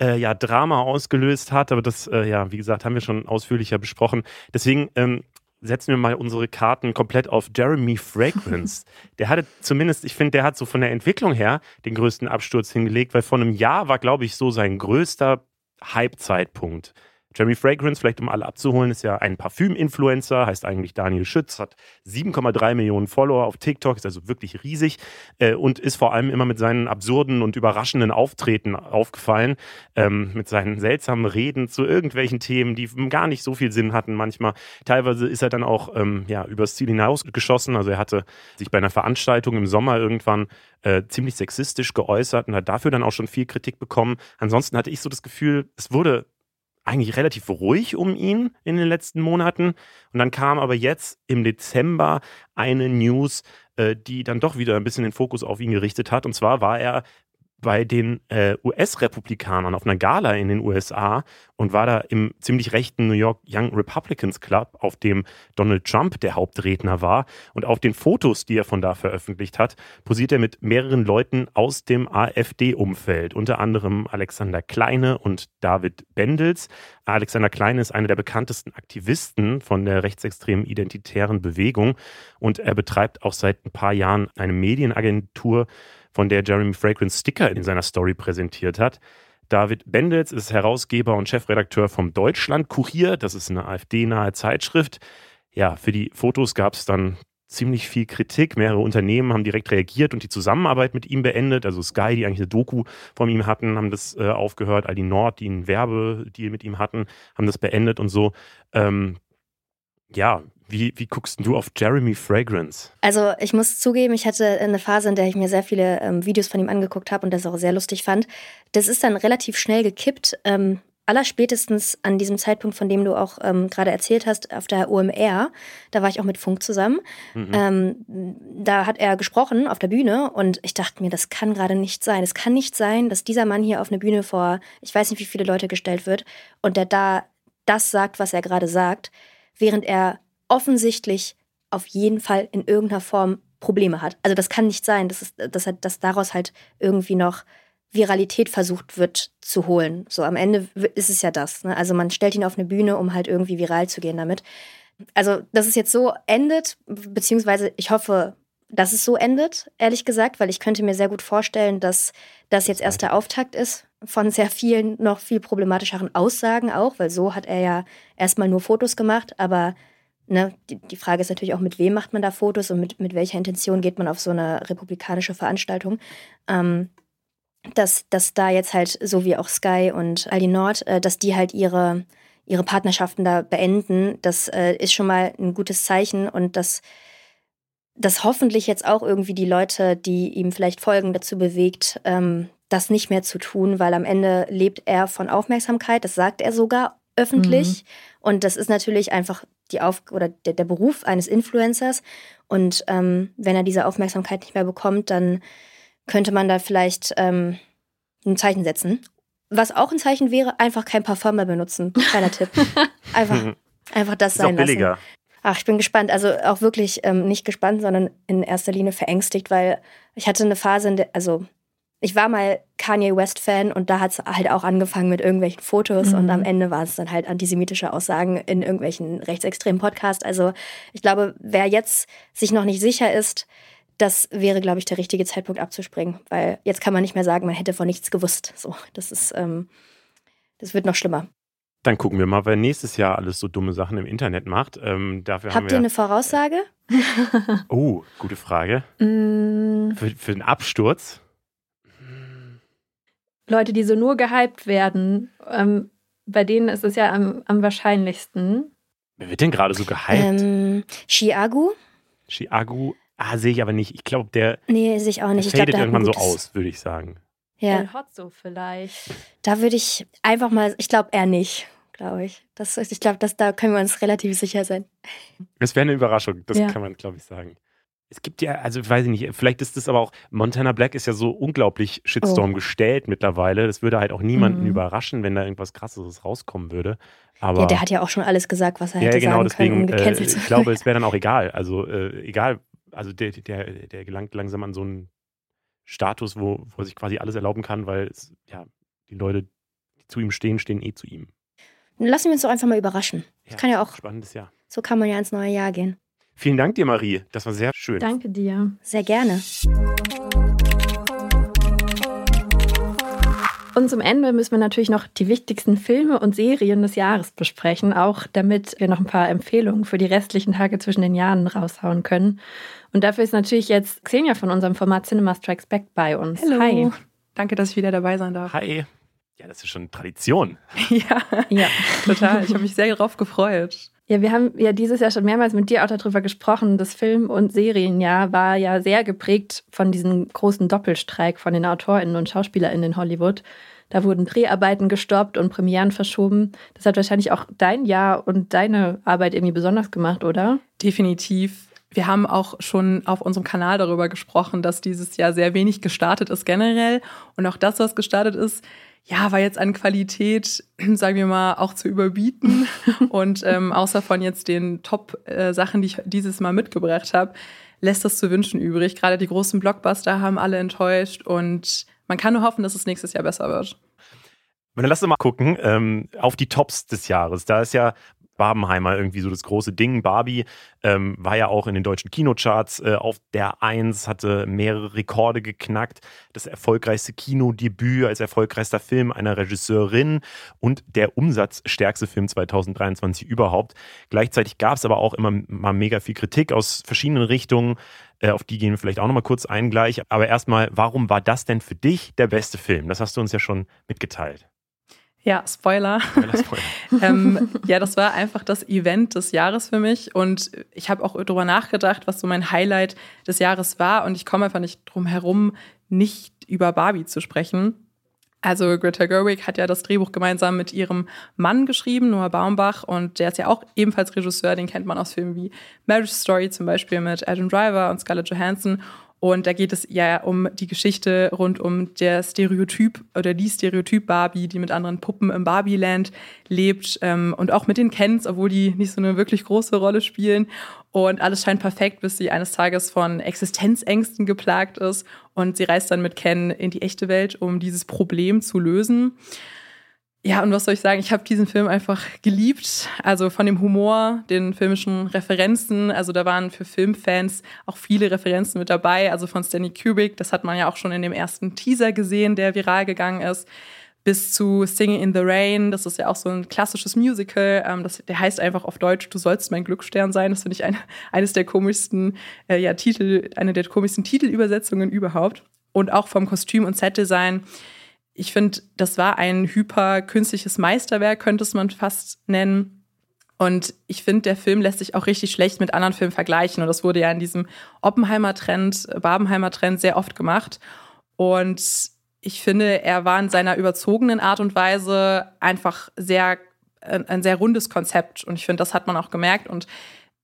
äh, ja, Drama ausgelöst hat. Aber das, äh, ja, wie gesagt, haben wir schon ausführlicher besprochen. Deswegen ähm, setzen wir mal unsere Karten komplett auf Jeremy Fragrance. der hatte zumindest, ich finde, der hat so von der Entwicklung her den größten Absturz hingelegt, weil vor einem Jahr war, glaube ich, so sein größter Hype-Zeitpunkt. Jeremy Fragrance, vielleicht um alle abzuholen, ist ja ein Parfüm-Influencer, heißt eigentlich Daniel Schütz, hat 7,3 Millionen Follower auf TikTok, ist also wirklich riesig äh, und ist vor allem immer mit seinen absurden und überraschenden Auftreten aufgefallen, ähm, mit seinen seltsamen Reden zu irgendwelchen Themen, die gar nicht so viel Sinn hatten manchmal. Teilweise ist er dann auch ähm, ja, übers Ziel hinausgeschossen, also er hatte sich bei einer Veranstaltung im Sommer irgendwann äh, ziemlich sexistisch geäußert und hat dafür dann auch schon viel Kritik bekommen. Ansonsten hatte ich so das Gefühl, es wurde eigentlich relativ ruhig um ihn in den letzten Monaten. Und dann kam aber jetzt im Dezember eine News, äh, die dann doch wieder ein bisschen den Fokus auf ihn gerichtet hat. Und zwar war er bei den äh, US-Republikanern auf einer Gala in den USA und war da im ziemlich rechten New York Young Republicans Club, auf dem Donald Trump der Hauptredner war. Und auf den Fotos, die er von da veröffentlicht hat, posiert er mit mehreren Leuten aus dem AfD-Umfeld, unter anderem Alexander Kleine und David Bendels. Alexander Kleine ist einer der bekanntesten Aktivisten von der rechtsextremen identitären Bewegung und er betreibt auch seit ein paar Jahren eine Medienagentur, von der Jeremy Fragrance Sticker in seiner Story präsentiert hat. David Bendels ist Herausgeber und Chefredakteur vom Deutschland Kurier. Das ist eine AfD-nahe Zeitschrift. Ja, für die Fotos gab es dann ziemlich viel Kritik. Mehrere Unternehmen haben direkt reagiert und die Zusammenarbeit mit ihm beendet. Also Sky, die eigentlich eine Doku von ihm hatten, haben das äh, aufgehört. Aldi Nord, die einen Werbedeal mit ihm hatten, haben das beendet und so. Ähm, ja, wie, wie guckst du auf Jeremy Fragrance?
Also ich muss zugeben, ich hatte eine Phase, in der ich mir sehr viele ähm, Videos von ihm angeguckt habe und das auch sehr lustig fand. Das ist dann relativ schnell gekippt. Ähm, allerspätestens an diesem Zeitpunkt, von dem du auch ähm, gerade erzählt hast, auf der OMR, da war ich auch mit Funk zusammen.
Mhm.
Ähm, da hat er gesprochen auf der Bühne und ich dachte mir, das kann gerade nicht sein. Es kann nicht sein, dass dieser Mann hier auf eine Bühne vor, ich weiß nicht, wie viele Leute gestellt wird und der da das sagt, was er gerade sagt, während er offensichtlich auf jeden Fall in irgendeiner Form Probleme hat. Also das kann nicht sein, dass, es, dass, dass daraus halt irgendwie noch Viralität versucht wird zu holen. So am Ende ist es ja das. Ne? Also man stellt ihn auf eine Bühne, um halt irgendwie viral zu gehen damit. Also, dass es jetzt so endet, beziehungsweise ich hoffe, dass es so endet, ehrlich gesagt, weil ich könnte mir sehr gut vorstellen, dass das jetzt erst der Auftakt ist von sehr vielen noch viel problematischeren Aussagen auch, weil so hat er ja erstmal nur Fotos gemacht, aber ne, die, die Frage ist natürlich auch, mit wem macht man da Fotos und mit, mit welcher Intention geht man auf so eine republikanische Veranstaltung. Ähm, dass, dass da jetzt halt, so wie auch Sky und Aldi Nord, äh, dass die halt ihre, ihre Partnerschaften da beenden, das äh, ist schon mal ein gutes Zeichen und das, das hoffentlich jetzt auch irgendwie die Leute, die ihm vielleicht folgen, dazu bewegt, ähm, das nicht mehr zu tun, weil am Ende lebt er von Aufmerksamkeit, das sagt er sogar öffentlich. Mhm. Und das ist natürlich einfach die Auf oder der, der Beruf eines Influencers. Und ähm, wenn er diese Aufmerksamkeit nicht mehr bekommt, dann könnte man da vielleicht ähm, ein Zeichen setzen. Was auch ein Zeichen wäre, einfach kein Parfum mehr benutzen. Kleiner Tipp. Einfach, einfach das
Ist
sein
auch billiger.
lassen. Ach, ich bin gespannt. Also auch wirklich ähm, nicht gespannt, sondern in erster Linie verängstigt, weil ich hatte eine Phase, in der, also ich war mal Kanye West-Fan und da hat es halt auch angefangen mit irgendwelchen Fotos
Mhm.
und am Ende war es dann halt antisemitische Aussagen in irgendwelchen rechtsextremen Podcasts. Also ich glaube, wer jetzt sich noch nicht sicher ist, das wäre, glaube ich, der richtige Zeitpunkt abzuspringen, weil jetzt kann man nicht mehr sagen, man hätte von nichts gewusst. So, das ist, ähm, das wird noch schlimmer.
Dann gucken wir mal, wer nächstes Jahr alles so dumme Sachen im Internet macht. Ähm, dafür haben
Habt
wir.
ihr eine Voraussage?
oh, gute Frage.
Mm,
Für, für den Absturz.
Leute, die so nur gehypt werden, ähm, bei denen ist es ja am, am wahrscheinlichsten.
Wer wird denn gerade so gehypt?
Ähm, Chiagu?
Chiagu? Ah, sehe ich aber nicht. Ich glaube, der,
Nee, sehe ich auch
der
nicht. Ich der hat ein
irgendwann so aus, würde ich sagen.
Ja,
El Hotzo vielleicht.
da würde ich einfach mal, ich glaube eher nicht, glaube ich. Das, ich glaube, dass da können wir uns relativ sicher sein.
Das wäre eine Überraschung, das
Ja.
kann man, glaube ich, sagen. Es gibt ja, also weiß ich nicht, vielleicht ist das aber auch, Montana Black ist ja so unglaublich Shitstorm oh. gestellt mittlerweile. Das würde halt auch niemanden mhm. überraschen, wenn da irgendwas krasses rauskommen würde. Aber
ja, der hat ja auch schon alles gesagt, was er ja, hätte genau, sagen deswegen, können, um
gecancelt äh, Ich glaube, es wäre dann auch egal. Also äh, egal, also der, der, der gelangt langsam an so einen Status, wo, wo er sich quasi alles erlauben kann, weil es, ja, die Leute, die zu ihm stehen, stehen eh zu ihm.
Lassen wir uns doch einfach mal überraschen. Ja, kann ja auch.
Spannendes Jahr.
So kann man ja ins neue Jahr gehen.
Vielen Dank dir, Marie. Das war sehr schön.
Danke dir.
Sehr gerne.
Und zum Ende müssen wir natürlich noch die wichtigsten Filme und Serien des Jahres besprechen, auch damit wir noch ein paar Empfehlungen für die restlichen Tage zwischen den Jahren raushauen können. Und dafür ist natürlich jetzt Xenia von unserem Format Cinema Strikes Back bei uns.
Hallo. Hi. Danke, dass ich wieder dabei sein darf.
Hi. Ja, das ist schon Tradition.
ja, ja, total. Ich habe mich sehr darauf gefreut.
Ja, wir haben ja dieses Jahr schon mehrmals mit dir auch darüber gesprochen. Das Film- und Serienjahr war ja sehr geprägt von diesem großen Doppelstreik von den AutorInnen und SchauspielerInnen in Hollywood. Da wurden Dreharbeiten gestoppt und Premieren verschoben. Das hat wahrscheinlich auch dein Jahr und deine Arbeit irgendwie besonders gemacht, oder?
Definitiv. Wir haben auch schon auf unserem Kanal darüber gesprochen, dass dieses Jahr sehr wenig gestartet ist generell. Und auch das, was gestartet ist, ja, war jetzt an Qualität, sagen wir mal, auch zu überbieten. und ähm, außer von jetzt den Top-Sachen, die ich dieses Mal mitgebracht habe, lässt das zu wünschen übrig. Gerade die großen Blockbuster haben alle enttäuscht und man kann nur hoffen, dass es nächstes Jahr besser wird.
Dann lass uns mal gucken ähm, auf die Tops des Jahres. Da ist ja Barbenheimer irgendwie so das große Ding. Barbie ähm, war ja auch in den deutschen Kinocharts äh, auf der Eins, hatte mehrere Rekorde geknackt. Das erfolgreichste Kinodebüt als erfolgreichster Film einer Regisseurin und der umsatzstärkste Film 2023 überhaupt. Gleichzeitig gab es aber auch immer mal mega viel Kritik aus verschiedenen Richtungen. Äh, auf die gehen wir vielleicht auch nochmal kurz ein gleich. Aber erstmal, warum war das denn für dich der beste Film? Das hast du uns ja schon mitgeteilt.
Ja, Spoiler. Spoiler, Spoiler. ähm, ja, das war einfach das Event des Jahres für mich und ich habe auch darüber nachgedacht, was so mein Highlight des Jahres war und ich komme einfach nicht drum herum, nicht über Barbie zu sprechen. Also Greta Gerwig hat ja das Drehbuch gemeinsam mit ihrem Mann geschrieben, Noah Baumbach, und der ist ja auch ebenfalls Regisseur, den kennt man aus Filmen wie Marriage Story zum Beispiel mit Adam Driver und Scarlett Johansson. Und da geht es ja um die Geschichte rund um der Stereotyp oder die Stereotyp Barbie, die mit anderen Puppen im Barbieland lebt ähm, und auch mit den Kens, obwohl die nicht so eine wirklich große Rolle spielen. Und alles scheint perfekt, bis sie eines Tages von Existenzängsten geplagt ist und sie reist dann mit Ken in die echte Welt, um dieses Problem zu lösen. Ja, und was soll ich sagen? Ich habe diesen Film einfach geliebt. Also von dem Humor, den filmischen Referenzen. Also da waren für Filmfans auch viele Referenzen mit dabei. Also von Stanley Kubrick, das hat man ja auch schon in dem ersten Teaser gesehen, der viral gegangen ist. Bis zu Singing in the Rain, das ist ja auch so ein klassisches Musical. Ähm, das, der heißt einfach auf Deutsch, du sollst mein Glücksstern sein. Das finde ich eine, eines der komischsten äh, ja, Titel, eine der komischsten Titelübersetzungen überhaupt. Und auch vom Kostüm und Setdesign ich finde, das war ein hyperkünstliches Meisterwerk, könnte es man fast nennen. Und ich finde, der Film lässt sich auch richtig schlecht mit anderen Filmen vergleichen. Und das wurde ja in diesem Oppenheimer-Trend, Barbenheimer-Trend sehr oft gemacht. Und ich finde, er war in seiner überzogenen Art und Weise einfach sehr, ein sehr rundes Konzept. Und ich finde, das hat man auch gemerkt. Und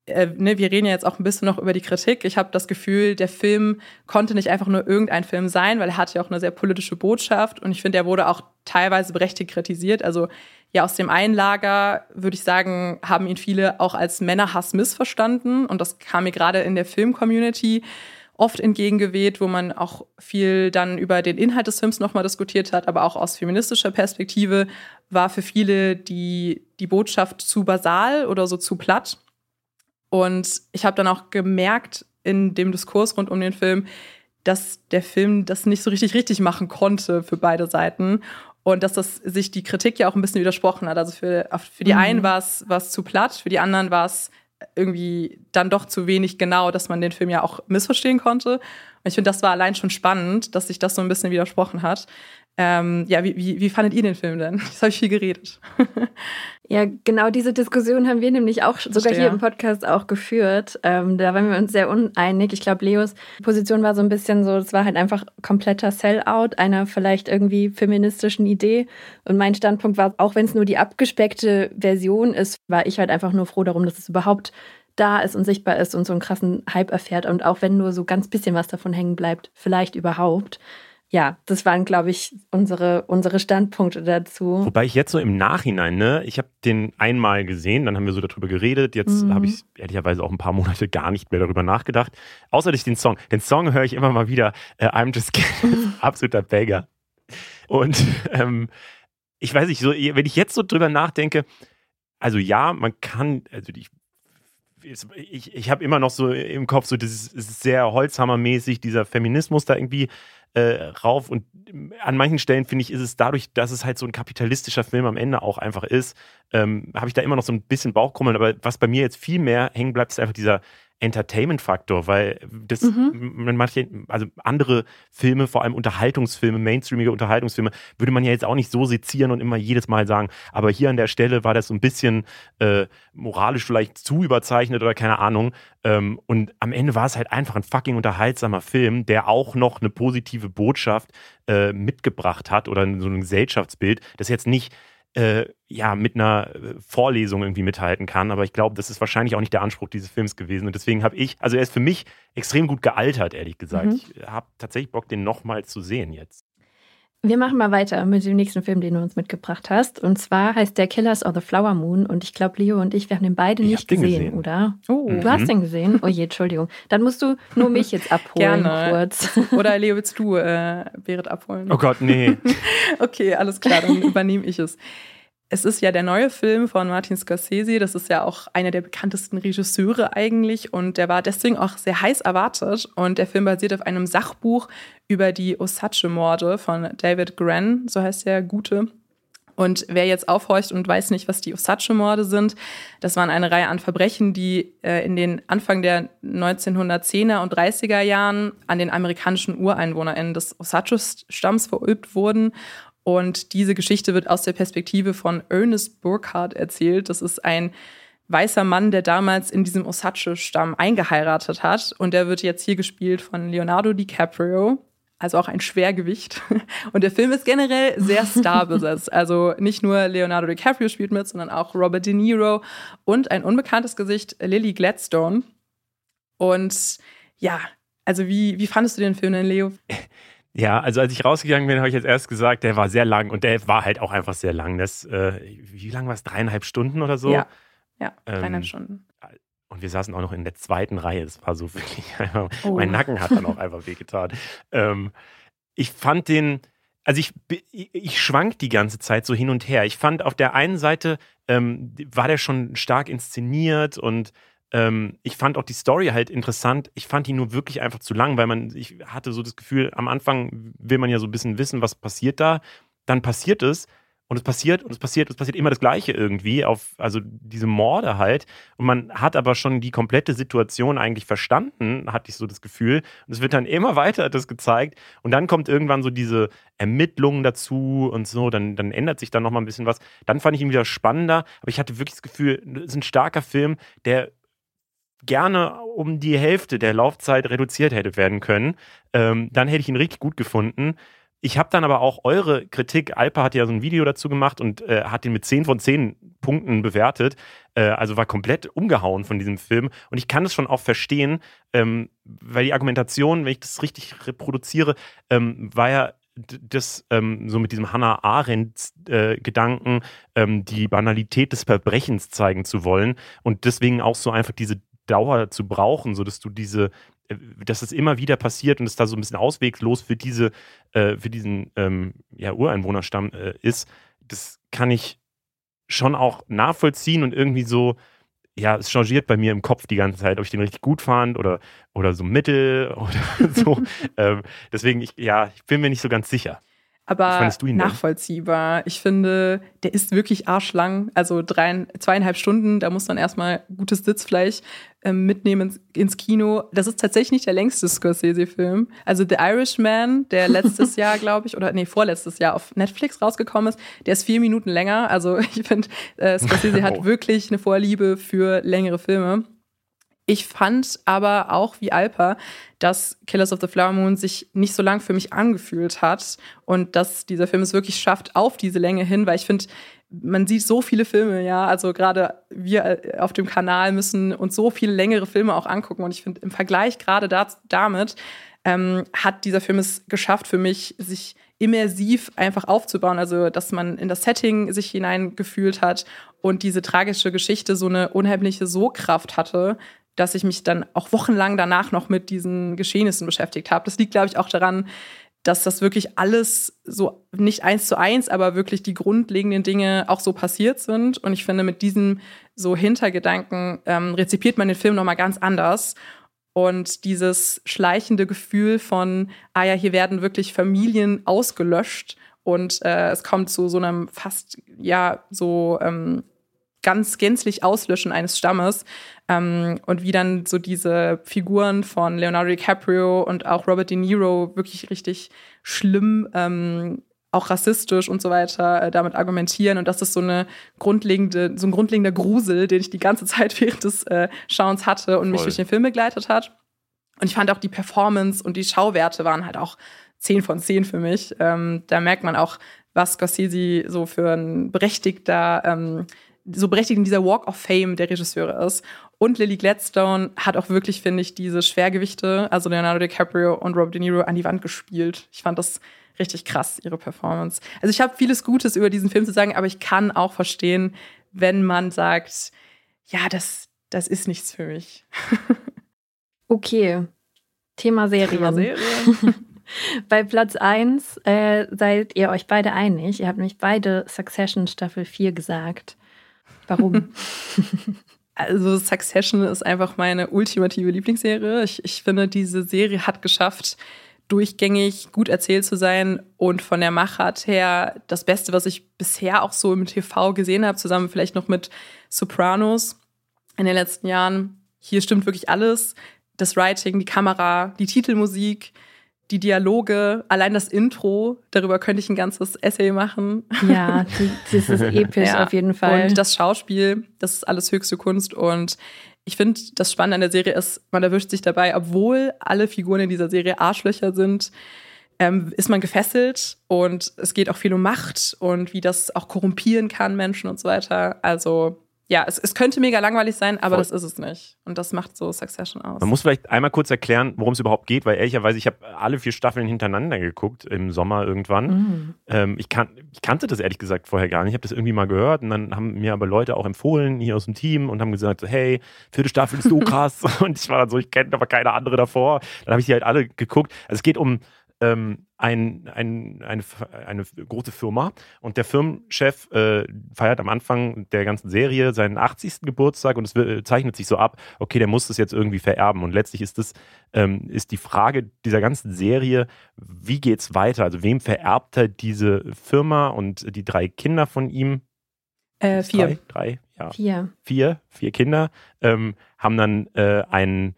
äh, ne, wir reden ja jetzt auch ein bisschen noch über die Kritik. Ich habe das Gefühl, der Film konnte nicht einfach nur irgendein Film sein, weil er hatte ja auch eine sehr politische Botschaft und ich finde, er wurde auch teilweise berechtigt kritisiert. Also ja, aus dem einen Lager würde ich sagen, haben ihn viele auch als Männerhass missverstanden und das kam mir gerade in der Film-Community oft entgegengeweht, wo man auch viel dann über den Inhalt des Films nochmal diskutiert hat, aber auch aus feministischer Perspektive war für viele die, die Botschaft zu basal oder so zu platt. Und ich habe dann auch gemerkt in dem Diskurs rund um den Film, dass der Film das nicht so richtig richtig machen konnte für beide Seiten und dass das sich die Kritik ja auch ein bisschen widersprochen hat. Also für, für die mhm. einen war es zu platt, für die anderen war es irgendwie dann doch zu wenig genau, dass man den Film ja auch missverstehen konnte. Und ich finde, das war allein schon spannend, dass sich das so ein bisschen widersprochen hat. Ähm, ja, wie, wie, wie fandet ihr den Film denn? Das habe ich viel geredet.
ja, genau diese Diskussion haben wir nämlich auch sogar Verstehe. hier im Podcast auch geführt. Ähm, da waren wir uns sehr uneinig. Ich glaube, Leos Position war so ein bisschen so, es war halt einfach kompletter Sellout einer vielleicht irgendwie feministischen Idee. Und mein Standpunkt war, auch wenn es nur die abgespeckte Version ist, war ich halt einfach nur froh darum, dass es überhaupt da ist und sichtbar ist und so einen krassen Hype erfährt und auch wenn nur so ganz bisschen was davon hängen bleibt, vielleicht überhaupt. Ja, das waren, glaube ich, unsere, unsere Standpunkte dazu.
Wobei ich jetzt so im Nachhinein, ne, ich habe den einmal gesehen, dann haben wir so darüber geredet. Jetzt mhm. habe ich ehrlicherweise auch ein paar Monate gar nicht mehr darüber nachgedacht. Außer durch den Song. Den Song höre ich immer mal wieder. Äh, I'm just kidding. Absoluter Bagger. Und ähm, ich weiß nicht, so, wenn ich jetzt so drüber nachdenke, also ja, man kann, also ich ich, ich habe immer noch so im Kopf, so das ist sehr Holzhammermäßig, dieser Feminismus da irgendwie äh, rauf. Und an manchen Stellen finde ich, ist es dadurch, dass es halt so ein kapitalistischer Film am Ende auch einfach ist, ähm, habe ich da immer noch so ein bisschen Bauchkrummeln. Aber was bei mir jetzt viel mehr hängen bleibt, ist einfach dieser Entertainment-Faktor, weil das mhm. manche, also andere Filme, vor allem Unterhaltungsfilme, mainstreamige Unterhaltungsfilme, würde man ja jetzt auch nicht so sezieren und immer jedes Mal sagen, aber hier an der Stelle war das so ein bisschen äh, moralisch vielleicht zu überzeichnet oder keine Ahnung. Ähm, und am Ende war es halt einfach ein fucking unterhaltsamer Film, der auch noch eine positive Botschaft äh, mitgebracht hat oder so ein Gesellschaftsbild, das jetzt nicht äh, ja, mit einer äh, Vorlesung irgendwie mithalten kann. Aber ich glaube, das ist wahrscheinlich auch nicht der Anspruch dieses Films gewesen. Und deswegen habe ich, also er ist für mich extrem gut gealtert, ehrlich gesagt. Mhm. Ich habe tatsächlich Bock, den nochmal zu sehen jetzt.
Wir machen mal weiter mit dem nächsten Film, den du uns mitgebracht hast. Und zwar heißt der Killers of the Flower Moon. Und ich glaube, Leo und ich, wir haben den beide ich nicht gesehen, gesehen, oder? Oh. Du hast den gesehen? Oh je, Entschuldigung. Dann musst du nur mich jetzt abholen
Gerne.
kurz.
Oder Leo, willst du äh, Berit abholen?
Oh Gott, nee.
okay, alles klar, dann übernehme ich es. Es ist ja der neue Film von Martin Scorsese. Das ist ja auch einer der bekanntesten Regisseure eigentlich. Und der war deswegen auch sehr heiß erwartet. Und der Film basiert auf einem Sachbuch über die Osage-Morde von David Gren, so heißt der Gute. Und wer jetzt aufhorcht und weiß nicht, was die Osage-Morde sind, das waren eine Reihe an Verbrechen, die äh, in den Anfang der 1910er und 30er Jahren an den amerikanischen UreinwohnerInnen des Osage-Stamms verübt wurden und diese Geschichte wird aus der Perspektive von Ernest Burkhardt erzählt. Das ist ein weißer Mann, der damals in diesem Osage-Stamm eingeheiratet hat. Und der wird jetzt hier gespielt von Leonardo DiCaprio. Also auch ein Schwergewicht. Und der Film ist generell sehr starbesetzt. Also nicht nur Leonardo DiCaprio spielt mit, sondern auch Robert De Niro und ein unbekanntes Gesicht, Lily Gladstone. Und ja, also wie, wie fandest du den Film denn, Leo?
Ja, also als ich rausgegangen bin, habe ich jetzt erst gesagt, der war sehr lang und der war halt auch einfach sehr lang. Das, äh, wie lang war es? Dreieinhalb Stunden oder so?
Ja, ja dreieinhalb ähm, Stunden.
Und wir saßen auch noch in der zweiten Reihe. Das war so wirklich einfach, oh. mein Nacken hat dann auch einfach wehgetan. Ähm, ich fand den, also ich, ich schwank die ganze Zeit so hin und her. Ich fand auf der einen Seite ähm, war der schon stark inszeniert und ähm, ich fand auch die Story halt interessant. Ich fand die nur wirklich einfach zu lang, weil man, ich hatte so das Gefühl, am Anfang will man ja so ein bisschen wissen, was passiert da. Dann passiert es und es passiert und es passiert, es passiert immer das Gleiche irgendwie, auf, also diese Morde halt. Und man hat aber schon die komplette Situation eigentlich verstanden, hatte ich so das Gefühl. Und es wird dann immer weiter das gezeigt. Und dann kommt irgendwann so diese Ermittlungen dazu und so, dann, dann ändert sich dann nochmal ein bisschen was. Dann fand ich ihn wieder spannender, aber ich hatte wirklich das Gefühl, es ist ein starker Film, der gerne um die Hälfte der Laufzeit reduziert hätte werden können, ähm, dann hätte ich ihn richtig gut gefunden. Ich habe dann aber auch eure Kritik, Alpa hat ja so ein Video dazu gemacht und äh, hat ihn mit 10 von 10 Punkten bewertet, äh, also war komplett umgehauen von diesem Film. Und ich kann es schon auch verstehen, ähm, weil die Argumentation, wenn ich das richtig reproduziere, ähm, war ja das ähm, so mit diesem Hannah Arendt-Gedanken, äh, ähm, die Banalität des Verbrechens zeigen zu wollen und deswegen auch so einfach diese Dauer zu brauchen, sodass du diese, äh, dass es immer wieder passiert und es da so ein bisschen ausweglos für diese, äh, für diesen ähm, ja, Ureinwohnerstamm äh, ist, das kann ich schon auch nachvollziehen und irgendwie so, ja, es changiert bei mir im Kopf die ganze Zeit, ob ich den richtig gut fand oder, oder so mittel oder so. ähm, deswegen, ich, ja, ich bin mir nicht so ganz sicher
aber nachvollziehbar. Ich finde, der ist wirklich arschlang. Also drei, zweieinhalb Stunden, da muss man erstmal gutes Sitzfleisch mitnehmen ins, Kino. Das ist tatsächlich nicht der längste Scorsese-Film. Also The Irishman, der letztes Jahr, glaube ich, oder nee, vorletztes Jahr auf Netflix rausgekommen ist, der ist vier Minuten länger. Also ich finde, äh, Scorsese hat wirklich eine Vorliebe für längere Filme. Ich fand aber auch wie Alpa, dass Killers of the Flower Moon sich nicht so lang für mich angefühlt hat und dass dieser Film es wirklich schafft auf diese Länge hin, weil ich finde, man sieht so viele Filme, ja. Also gerade wir äh, auf dem Kanal müssen uns so viele längere Filme auch angucken. Und ich finde, im Vergleich gerade damit ähm, hat dieser Film es geschafft für mich, sich immersiv einfach aufzubauen. Also, dass man in das Setting sich hineingefühlt hat und diese tragische Geschichte so eine unheimliche Sogkraft hatte, dass ich mich dann auch wochenlang danach noch mit diesen Geschehnissen beschäftigt habe. Das liegt, glaube ich, auch daran, dass das wirklich alles so nicht eins zu eins, aber wirklich die grundlegenden Dinge auch so passiert sind. Und ich finde, mit diesem so Hintergedanken ähm, rezipiert man den Film nochmal ganz anders. Und dieses schleichende Gefühl von, ah ja, hier werden wirklich Familien ausgelöscht und äh, es kommt zu so einem fast, ja, so ähm, ganz gänzlich Auslöschen eines Stammes. Ähm, und wie dann so diese Figuren von Leonardo DiCaprio und auch Robert De Niro wirklich richtig schlimm, ähm, auch rassistisch und so weiter äh, damit argumentieren. Und das ist so eine grundlegende, so ein grundlegender Grusel, den ich die ganze Zeit während des äh, Schauens hatte und Voll. mich durch den Film begleitet hat. Und ich fand auch die Performance und die Schauwerte waren halt auch 10 von 10 für mich. Ähm, da merkt man auch, was Scorsese so für ein berechtigter ähm, so berechtigt in dieser Walk of Fame der Regisseure ist. Und Lily Gladstone hat auch wirklich, finde ich, diese Schwergewichte, also Leonardo DiCaprio und Robert De Niro, an die Wand gespielt. Ich fand das richtig krass, ihre Performance. Also ich habe vieles Gutes über diesen Film zu sagen, aber ich kann auch verstehen, wenn man sagt, ja, das, das ist nichts für mich.
okay. Thema Serien. Thema Serien. Bei Platz 1 äh, seid ihr euch beide einig. Ihr habt nämlich beide Succession Staffel 4 gesagt. Warum?
Also Succession ist einfach meine ultimative Lieblingsserie. Ich, ich finde, diese Serie hat geschafft, durchgängig gut erzählt zu sein und von der Machart her das Beste, was ich bisher auch so im TV gesehen habe, zusammen vielleicht noch mit Sopranos in den letzten Jahren. Hier stimmt wirklich alles. Das Writing, die Kamera, die Titelmusik, die Dialoge, allein das Intro, darüber könnte ich ein ganzes Essay machen.
Ja, das ist episch ja. auf jeden Fall.
Und das Schauspiel, das ist alles höchste Kunst. Und ich finde, das Spannende an der Serie ist, man erwischt sich dabei, obwohl alle Figuren in dieser Serie Arschlöcher sind, ähm, ist man gefesselt und es geht auch viel um Macht und wie das auch korrumpieren kann, Menschen und so weiter. Also ja, es, es könnte mega langweilig sein, aber Voll. das ist es nicht. Und das macht so Succession aus.
Man muss vielleicht einmal kurz erklären, worum es überhaupt geht, weil ehrlicherweise, ich habe alle vier Staffeln hintereinander geguckt im Sommer irgendwann. Mhm. Ähm, ich, kan ich, kannte das ehrlich gesagt vorher gar nicht. Ich habe das irgendwie mal gehört und dann haben mir aber Leute auch empfohlen hier aus dem Team und haben gesagt, so, hey, vierte Staffel ist so krass. und ich war dann so, ich kenne aber keine andere davor. Dann habe ich die halt alle geguckt. Also es geht um ähm, ein, ein, eine, eine große Firma und der Firmenchef äh, feiert am Anfang der ganzen Serie seinen 80. Geburtstag und es zeichnet sich so ab, okay, der muss das jetzt irgendwie vererben und letztlich ist das ähm, ist die Frage dieser ganzen Serie, wie geht's weiter? Also wem vererbt er diese Firma und die drei Kinder von ihm?
Äh, vier.
Drei, drei, ja.
Vier.
Vier, vier Kinder ähm, haben dann äh, einen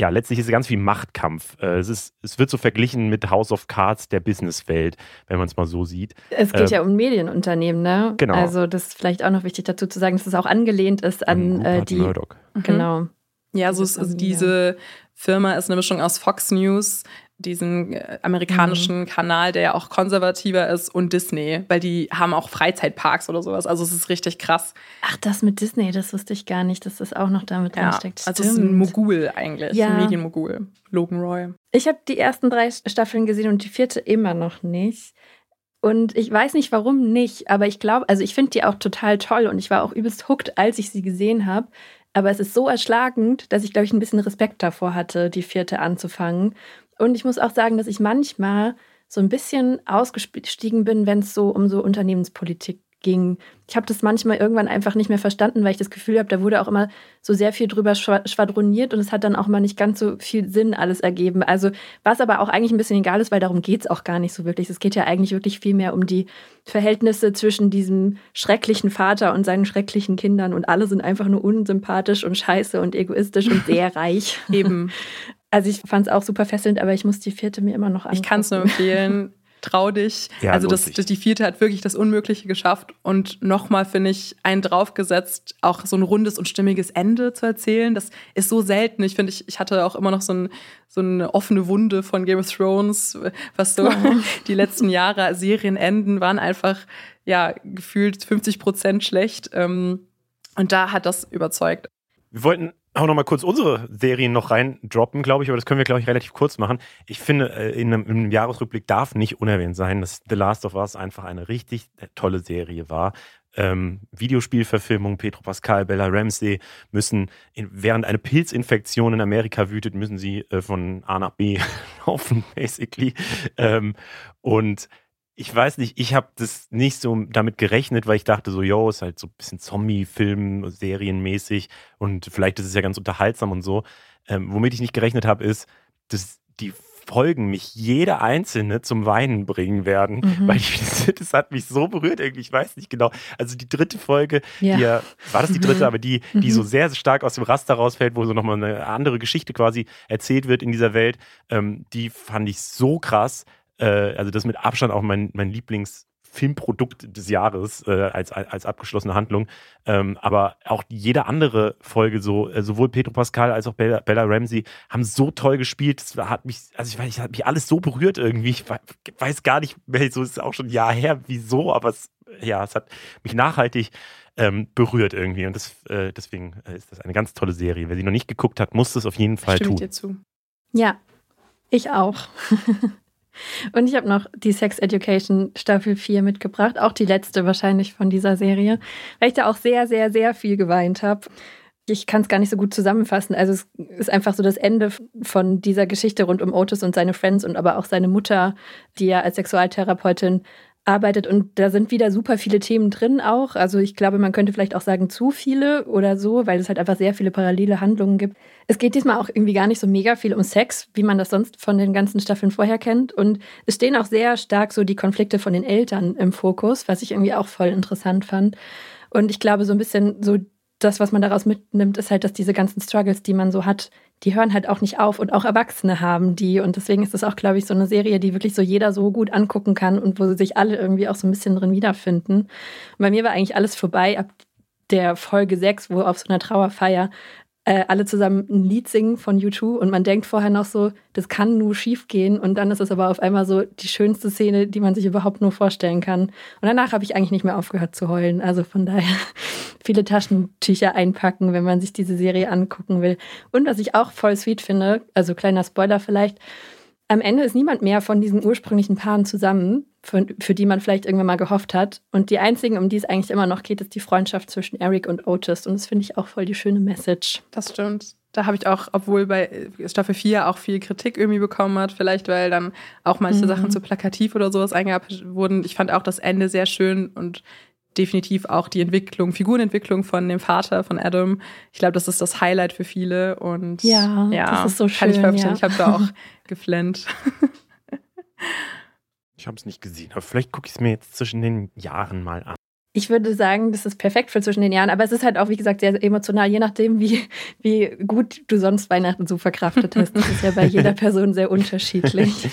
ja, letztlich ist es ganz viel Machtkampf. Äh, es, ist, es wird so verglichen mit House of Cards der Businesswelt, wenn man es mal so sieht.
Es geht ähm, ja um Medienunternehmen, ne?
Genau.
Also das ist vielleicht auch noch wichtig dazu zu sagen, dass es auch angelehnt ist an äh, die. Murdoch.
Mhm.
Genau.
Ja, so ist, also diese Firma ist eine Mischung aus Fox News, diesen äh, amerikanischen mhm. Kanal, der ja auch konservativer ist, und Disney, weil die haben auch Freizeitparks oder sowas. Also es ist richtig krass.
Ach, das mit Disney, das wusste ich gar nicht, dass das auch noch damit ja, drinsteckt.
Also es ist ein Mogul eigentlich, ja. ein Medienmogul, Logan Roy.
Ich habe die ersten drei Staffeln gesehen und die vierte immer noch nicht. Und ich weiß nicht, warum nicht, aber ich glaube, also ich finde die auch total toll und ich war auch übelst hooked, als ich sie gesehen habe. Aber es ist so erschlagend, dass ich, glaube ich, ein bisschen Respekt davor hatte, die vierte anzufangen. Und ich muss auch sagen, dass ich manchmal so ein bisschen ausgestiegen bin, wenn es so um so Unternehmenspolitik ging. Ich habe das manchmal irgendwann einfach nicht mehr verstanden, weil ich das Gefühl habe, da wurde auch immer so sehr viel drüber schwadroniert und es hat dann auch mal nicht ganz so viel Sinn alles ergeben. Also was aber auch eigentlich ein bisschen egal ist, weil darum geht es auch gar nicht so wirklich. Es geht ja eigentlich wirklich viel mehr um die Verhältnisse zwischen diesem schrecklichen Vater und seinen schrecklichen Kindern und alle sind einfach nur unsympathisch und scheiße und egoistisch und sehr reich.
Eben.
Also ich fand es auch super fesselnd, aber ich muss die vierte mir immer noch angucken.
Ich kann es nur empfehlen. trau dich.
Ja,
also das, das, die vierte hat wirklich das Unmögliche geschafft und nochmal, finde ich, einen draufgesetzt, auch so ein rundes und stimmiges Ende zu erzählen. Das ist so selten. Ich finde, ich, ich hatte auch immer noch so, ein, so eine offene Wunde von Game of Thrones, was so die letzten Jahre Serienenden waren einfach, ja, gefühlt 50 Prozent schlecht. Ähm, und da hat das überzeugt.
Wir wollten auch noch mal kurz unsere Serien noch reindroppen, glaube ich, aber das können wir, glaube ich, relativ kurz machen. Ich finde, äh, in einem, in einem Jahresrückblick darf nicht unerwähnt sein, dass The Last of Us einfach eine richtig tolle Serie war. Ähm, Videospielverfilmung, Pedro Pascal, Bella Ramsey müssen, in, während eine Pilzinfektion in Amerika wütet, müssen sie äh, von A nach B laufen, basically. Ähm, und ich weiß nicht, ich habe das nicht so damit gerechnet, weil ich dachte so, yo, ist halt so ein bisschen Zombie-Film, serienmäßig und vielleicht ist es ja ganz unterhaltsam und so. Ähm, womit ich nicht gerechnet habe, ist, dass die Folgen mich jede einzelne zum Weinen bringen werden,
Mhm.
weil ich, das hat mich so berührt irgendwie, ich weiß nicht genau. Also die dritte Folge,
Ja.
die ja, war das die dritte,
Mhm.
aber die, die
Mhm.
so sehr, sehr stark aus dem Raster rausfällt, wo so nochmal eine andere Geschichte quasi erzählt wird in dieser Welt, ähm, die fand ich so krass. Äh, also das ist mit Abstand auch mein, mein Lieblingsfilmprodukt des Jahres äh, als, als abgeschlossene Handlung. Ähm, aber auch jede andere Folge, so äh, sowohl Pedro Pascal als auch Bella, Bella Ramsey, haben so toll gespielt. Das hat mich, also ich weiß, hat mich alles so berührt irgendwie. Ich we- weiß gar nicht, mehr, so ist es auch schon ein Jahr her, wieso, aber es, ja, es hat mich nachhaltig ähm, berührt irgendwie. Und das, äh, deswegen äh, ist das eine ganz tolle Serie. Wer sie noch nicht geguckt hat, muss es auf jeden Fall
Stimme ich
tun.
dir zu.
Ja, ich auch. Und ich habe noch die Sex Education Staffel 4 mitgebracht, auch die letzte wahrscheinlich von dieser Serie, weil ich da auch sehr, sehr, sehr viel geweint habe. Ich kann es gar nicht so gut zusammenfassen. Also es ist einfach so das Ende von dieser Geschichte rund um Otis und seine Friends und aber auch seine Mutter, die ja als Sexualtherapeutin arbeitet. Und da sind wieder super viele Themen drin auch. Also ich glaube, man könnte vielleicht auch sagen, zu viele oder so, weil es halt einfach sehr viele parallele Handlungen gibt. Es geht diesmal auch irgendwie gar nicht so mega viel um Sex, wie man das sonst von den ganzen Staffeln vorher kennt. Und es stehen auch sehr stark so die Konflikte von den Eltern im Fokus, was ich irgendwie auch voll interessant fand. Und ich glaube, so ein bisschen so das, was man daraus mitnimmt, ist halt, dass diese ganzen Struggles, die man so hat, die hören halt auch nicht auf und auch Erwachsene haben die. Und deswegen ist das auch, glaube ich, so eine Serie, die wirklich so jeder so gut angucken kann und wo sich alle irgendwie auch so ein bisschen drin wiederfinden. Und bei mir war eigentlich alles vorbei ab der Folge 6, wo auf so einer Trauerfeier äh, alle zusammen ein Lied singen von U2 und man denkt vorher noch so, das kann nur schief gehen und dann ist es aber auf einmal so die schönste Szene, die man sich überhaupt nur vorstellen kann. Und danach habe ich eigentlich nicht mehr aufgehört zu heulen. Also von daher viele Taschentücher einpacken, wenn man sich diese Serie angucken will. Und was ich auch voll sweet finde, also kleiner Spoiler vielleicht, am Ende ist niemand mehr von diesen ursprünglichen Paaren zusammen, für, für die man vielleicht irgendwann mal gehofft hat. Und die einzigen, um die es eigentlich immer noch geht, ist die Freundschaft zwischen Eric und Otis. Und das finde ich auch voll die schöne Message.
Das stimmt. Da habe ich auch, obwohl bei Staffel 4 auch viel Kritik irgendwie bekommen hat, vielleicht weil dann auch manche
Mhm.
Sachen zu plakativ oder sowas eingearbeitet wurden. Ich fand auch das Ende sehr schön und definitiv auch die Entwicklung, Figurenentwicklung von dem Vater von Adam. Ich glaube, das ist das Highlight für viele und
Ja, das ist so
Kann ich
schön, ja.
Ich habe da auch geflennt.
Ich habe es nicht gesehen, aber vielleicht gucke ich es mir jetzt zwischen den Jahren mal an.
Ich würde sagen, das ist perfekt für zwischen den Jahren, aber es ist halt auch, wie gesagt, sehr emotional, je nachdem, wie, wie gut du sonst Weihnachten so verkraftet hast. Das ist ja bei jeder Person sehr unterschiedlich.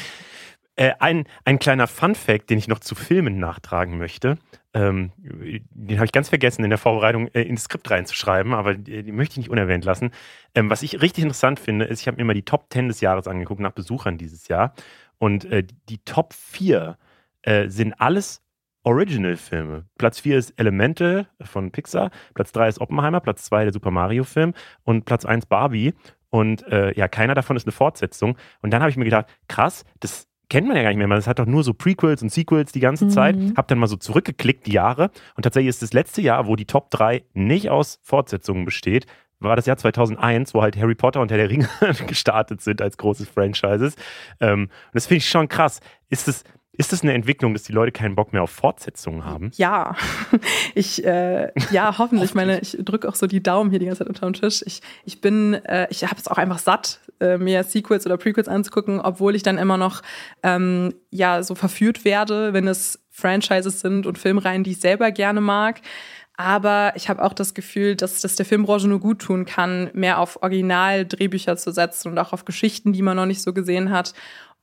Äh, ein, ein kleiner Fun-Fact, den ich noch zu Filmen nachtragen möchte, ähm, den habe ich ganz vergessen in der Vorbereitung äh, ins Skript reinzuschreiben, aber die, die möchte ich nicht unerwähnt lassen. Ähm, was ich richtig interessant finde, ist, ich habe mir mal die Top 10 des Jahres angeguckt nach Besuchern dieses Jahr und äh, die Top 4 äh, sind alles Original-Filme. Platz 4 ist Elemental von Pixar, Platz 3 ist Oppenheimer, Platz 2 der Super Mario-Film und Platz 1 Barbie. Und äh, ja, keiner davon ist eine Fortsetzung. Und dann habe ich mir gedacht, krass, das kennt man ja gar nicht mehr. Das hat doch nur so Prequels und Sequels die ganze
Mhm.
Zeit. Hab dann mal so zurückgeklickt, die Jahre. Und tatsächlich ist das letzte Jahr, wo die Top 3 nicht aus Fortsetzungen besteht, war das Jahr 2001, wo halt Harry Potter und Herr der Ringe gestartet sind als großes Franchises. Ähm, und das finde ich schon krass. Ist das, ist das eine Entwicklung, dass die Leute keinen Bock mehr auf Fortsetzungen haben?
Ja, ich, äh, ja, hoffentlich. Ich meine, ich drücke auch so die Daumen hier die ganze Zeit unter den Tisch. Ich, ich bin, äh, ich habe es auch einfach satt, äh, mir Sequels oder Prequels anzugucken, obwohl ich dann immer noch, ähm, ja, so verführt werde, wenn es Franchises sind und Filmreihen, die ich selber gerne mag. Aber ich habe auch das Gefühl, dass das der Filmbranche nur gut tun kann, mehr auf Originaldrehbücher zu setzen und auch auf Geschichten, die man noch nicht so gesehen hat.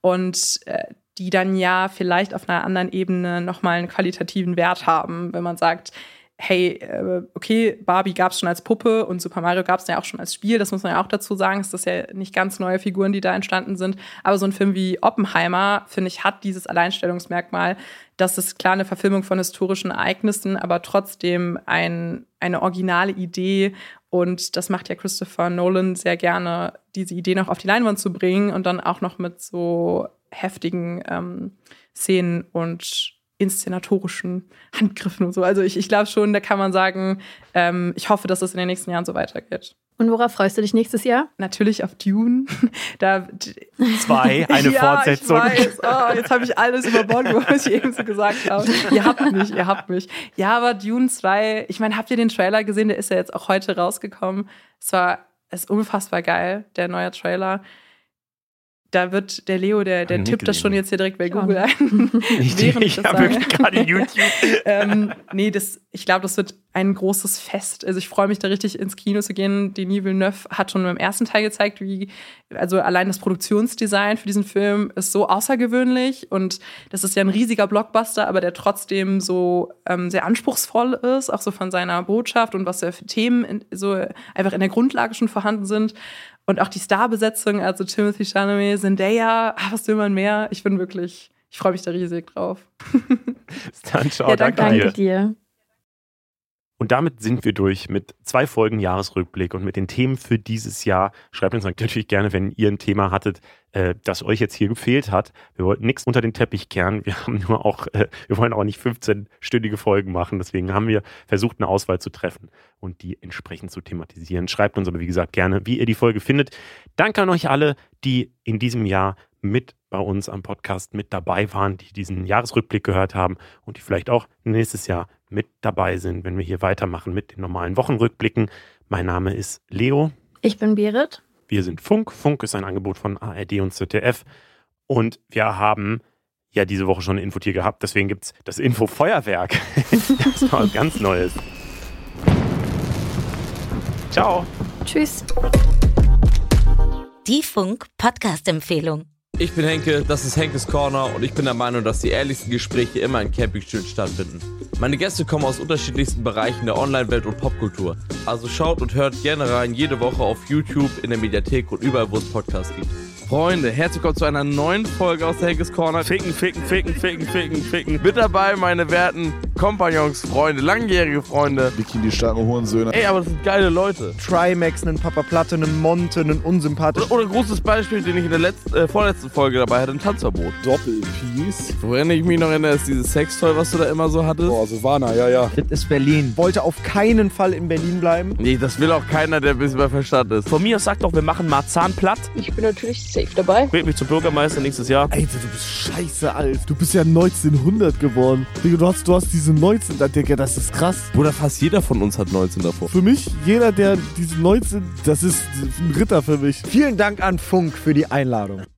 Und äh, die dann ja vielleicht auf einer anderen Ebene nochmal einen qualitativen Wert haben, wenn man sagt, hey, äh, okay, Barbie gab es schon als Puppe und Super Mario gab es ja auch schon als Spiel, das muss man ja auch dazu sagen, es ist ja nicht ganz neue Figuren, die da entstanden sind, aber so ein Film wie Oppenheimer, finde ich, hat dieses Alleinstellungsmerkmal, dass es klar eine Verfilmung von historischen Ereignissen, aber trotzdem ein, eine originale Idee. Und das macht ja Christopher Nolan sehr gerne, diese Idee noch auf die Leinwand zu bringen und dann auch noch mit so heftigen ähm, Szenen und inszenatorischen Handgriffen und so. Also ich, ich glaube schon, da kann man sagen, ähm, ich hoffe, dass es in den nächsten Jahren so weitergeht.
Und worauf freust du dich nächstes Jahr?
Natürlich auf Dune. da,
Zwei, eine ja, Fortsetzung.
Ich weiß. Oh, jetzt habe ich alles über Bord, was ich eben so gesagt habe. ihr habt mich, ihr habt mich. Ja, aber Dune 2, ich meine, habt ihr den Trailer gesehen? Der ist ja jetzt auch heute rausgekommen. Es war, es ist unfassbar geil, der neue Trailer da wird der Leo, der, der tippt das schon jetzt hier direkt bei Google ein.
ich ich habe wirklich gerade YouTube.
ähm, nee, das, ich glaube, das wird ein großes Fest. Also ich freue mich da richtig ins Kino zu gehen. Denis Villeneuve hat schon beim ersten Teil gezeigt, wie, also allein das Produktionsdesign für diesen Film ist so außergewöhnlich und das ist ja ein riesiger Blockbuster, aber der trotzdem so ähm, sehr anspruchsvoll ist, auch so von seiner Botschaft und was da für Themen in, so einfach in der Grundlage schon vorhanden sind. Und auch die Starbesetzung, also Timothy Chalamet, Zendaya, ah, was will man mehr? Ich bin wirklich, ich freue mich da riesig drauf.
Dann ciao, ja, danke,
danke dir.
Und damit sind wir durch mit zwei Folgen Jahresrückblick und mit den Themen für dieses Jahr. Schreibt uns natürlich gerne, wenn ihr ein Thema hattet, äh, das euch jetzt hier gefehlt hat. Wir wollten nichts unter den Teppich kehren. Wir haben nur auch, äh, wir wollen auch nicht 15-stündige Folgen machen. Deswegen haben wir versucht, eine Auswahl zu treffen und die entsprechend zu thematisieren. Schreibt uns aber, wie gesagt, gerne, wie ihr die Folge findet. Danke an euch alle, die in diesem Jahr mit bei uns am Podcast mit dabei waren, die diesen Jahresrückblick gehört haben und die vielleicht auch nächstes Jahr mit dabei sind, wenn wir hier weitermachen mit den normalen Wochenrückblicken. Mein Name ist Leo.
Ich bin Berit.
Wir sind Funk. Funk ist ein Angebot von ARD und ZDF. Und wir haben ja diese Woche schon ein Infotier gehabt. Deswegen gibt es das Info-Feuerwerk. das war was ganz Neues. Ciao.
Tschüss.
Die Funk-Podcast-Empfehlung.
Ich bin Henke, das ist Henkes Corner und ich bin der Meinung, dass die ehrlichsten Gespräche immer in Campingstühlen stattfinden. Meine Gäste kommen aus unterschiedlichsten Bereichen der Online-Welt und Popkultur. Also schaut und hört gerne rein jede Woche auf YouTube, in der Mediathek und überall, wo es Podcasts gibt. Freunde, herzlich willkommen zu einer neuen Folge aus der Henkes Corner. Ficken, ficken, ficken, ficken, ficken, ficken. Mit dabei meine werten Kompagnons, Freunde, langjährige Freunde.
Bikini starken Hurensöhne.
Ey, aber das sind geile Leute.
Trimax, einen Papa Platte, einen Monte, einen unsympathischen.
Oder, oder ein großes Beispiel, den ich in der letzten, äh, vorletzten Folge dabei hatte, ein Tanzverbot.
Doppel-Peace.
Woran ich mich noch erinnere, ist dieses Sextoy, was du da immer so hattest.
Boah, Silvana, ja, ja.
Das ist Berlin. Wollte auf keinen Fall in Berlin bleiben.
Nee, das will auch keiner, der ein bisschen bei Verstand ist.
Von mir aus sagt doch, wir machen Marzahn platt.
Ich bin natürlich safe dabei.
Wählt mich zum Bürgermeister nächstes Jahr.
Alter, du bist scheiße alt. Du bist ja 1900 geboren. Digga, du hast, du hast diese 19, Digga, das ist krass.
Bruder, fast jeder von uns hat 19 davor.
Für mich, jeder, der diese 19, das ist ein Ritter für mich.
Vielen Dank an Funk für die Einladung.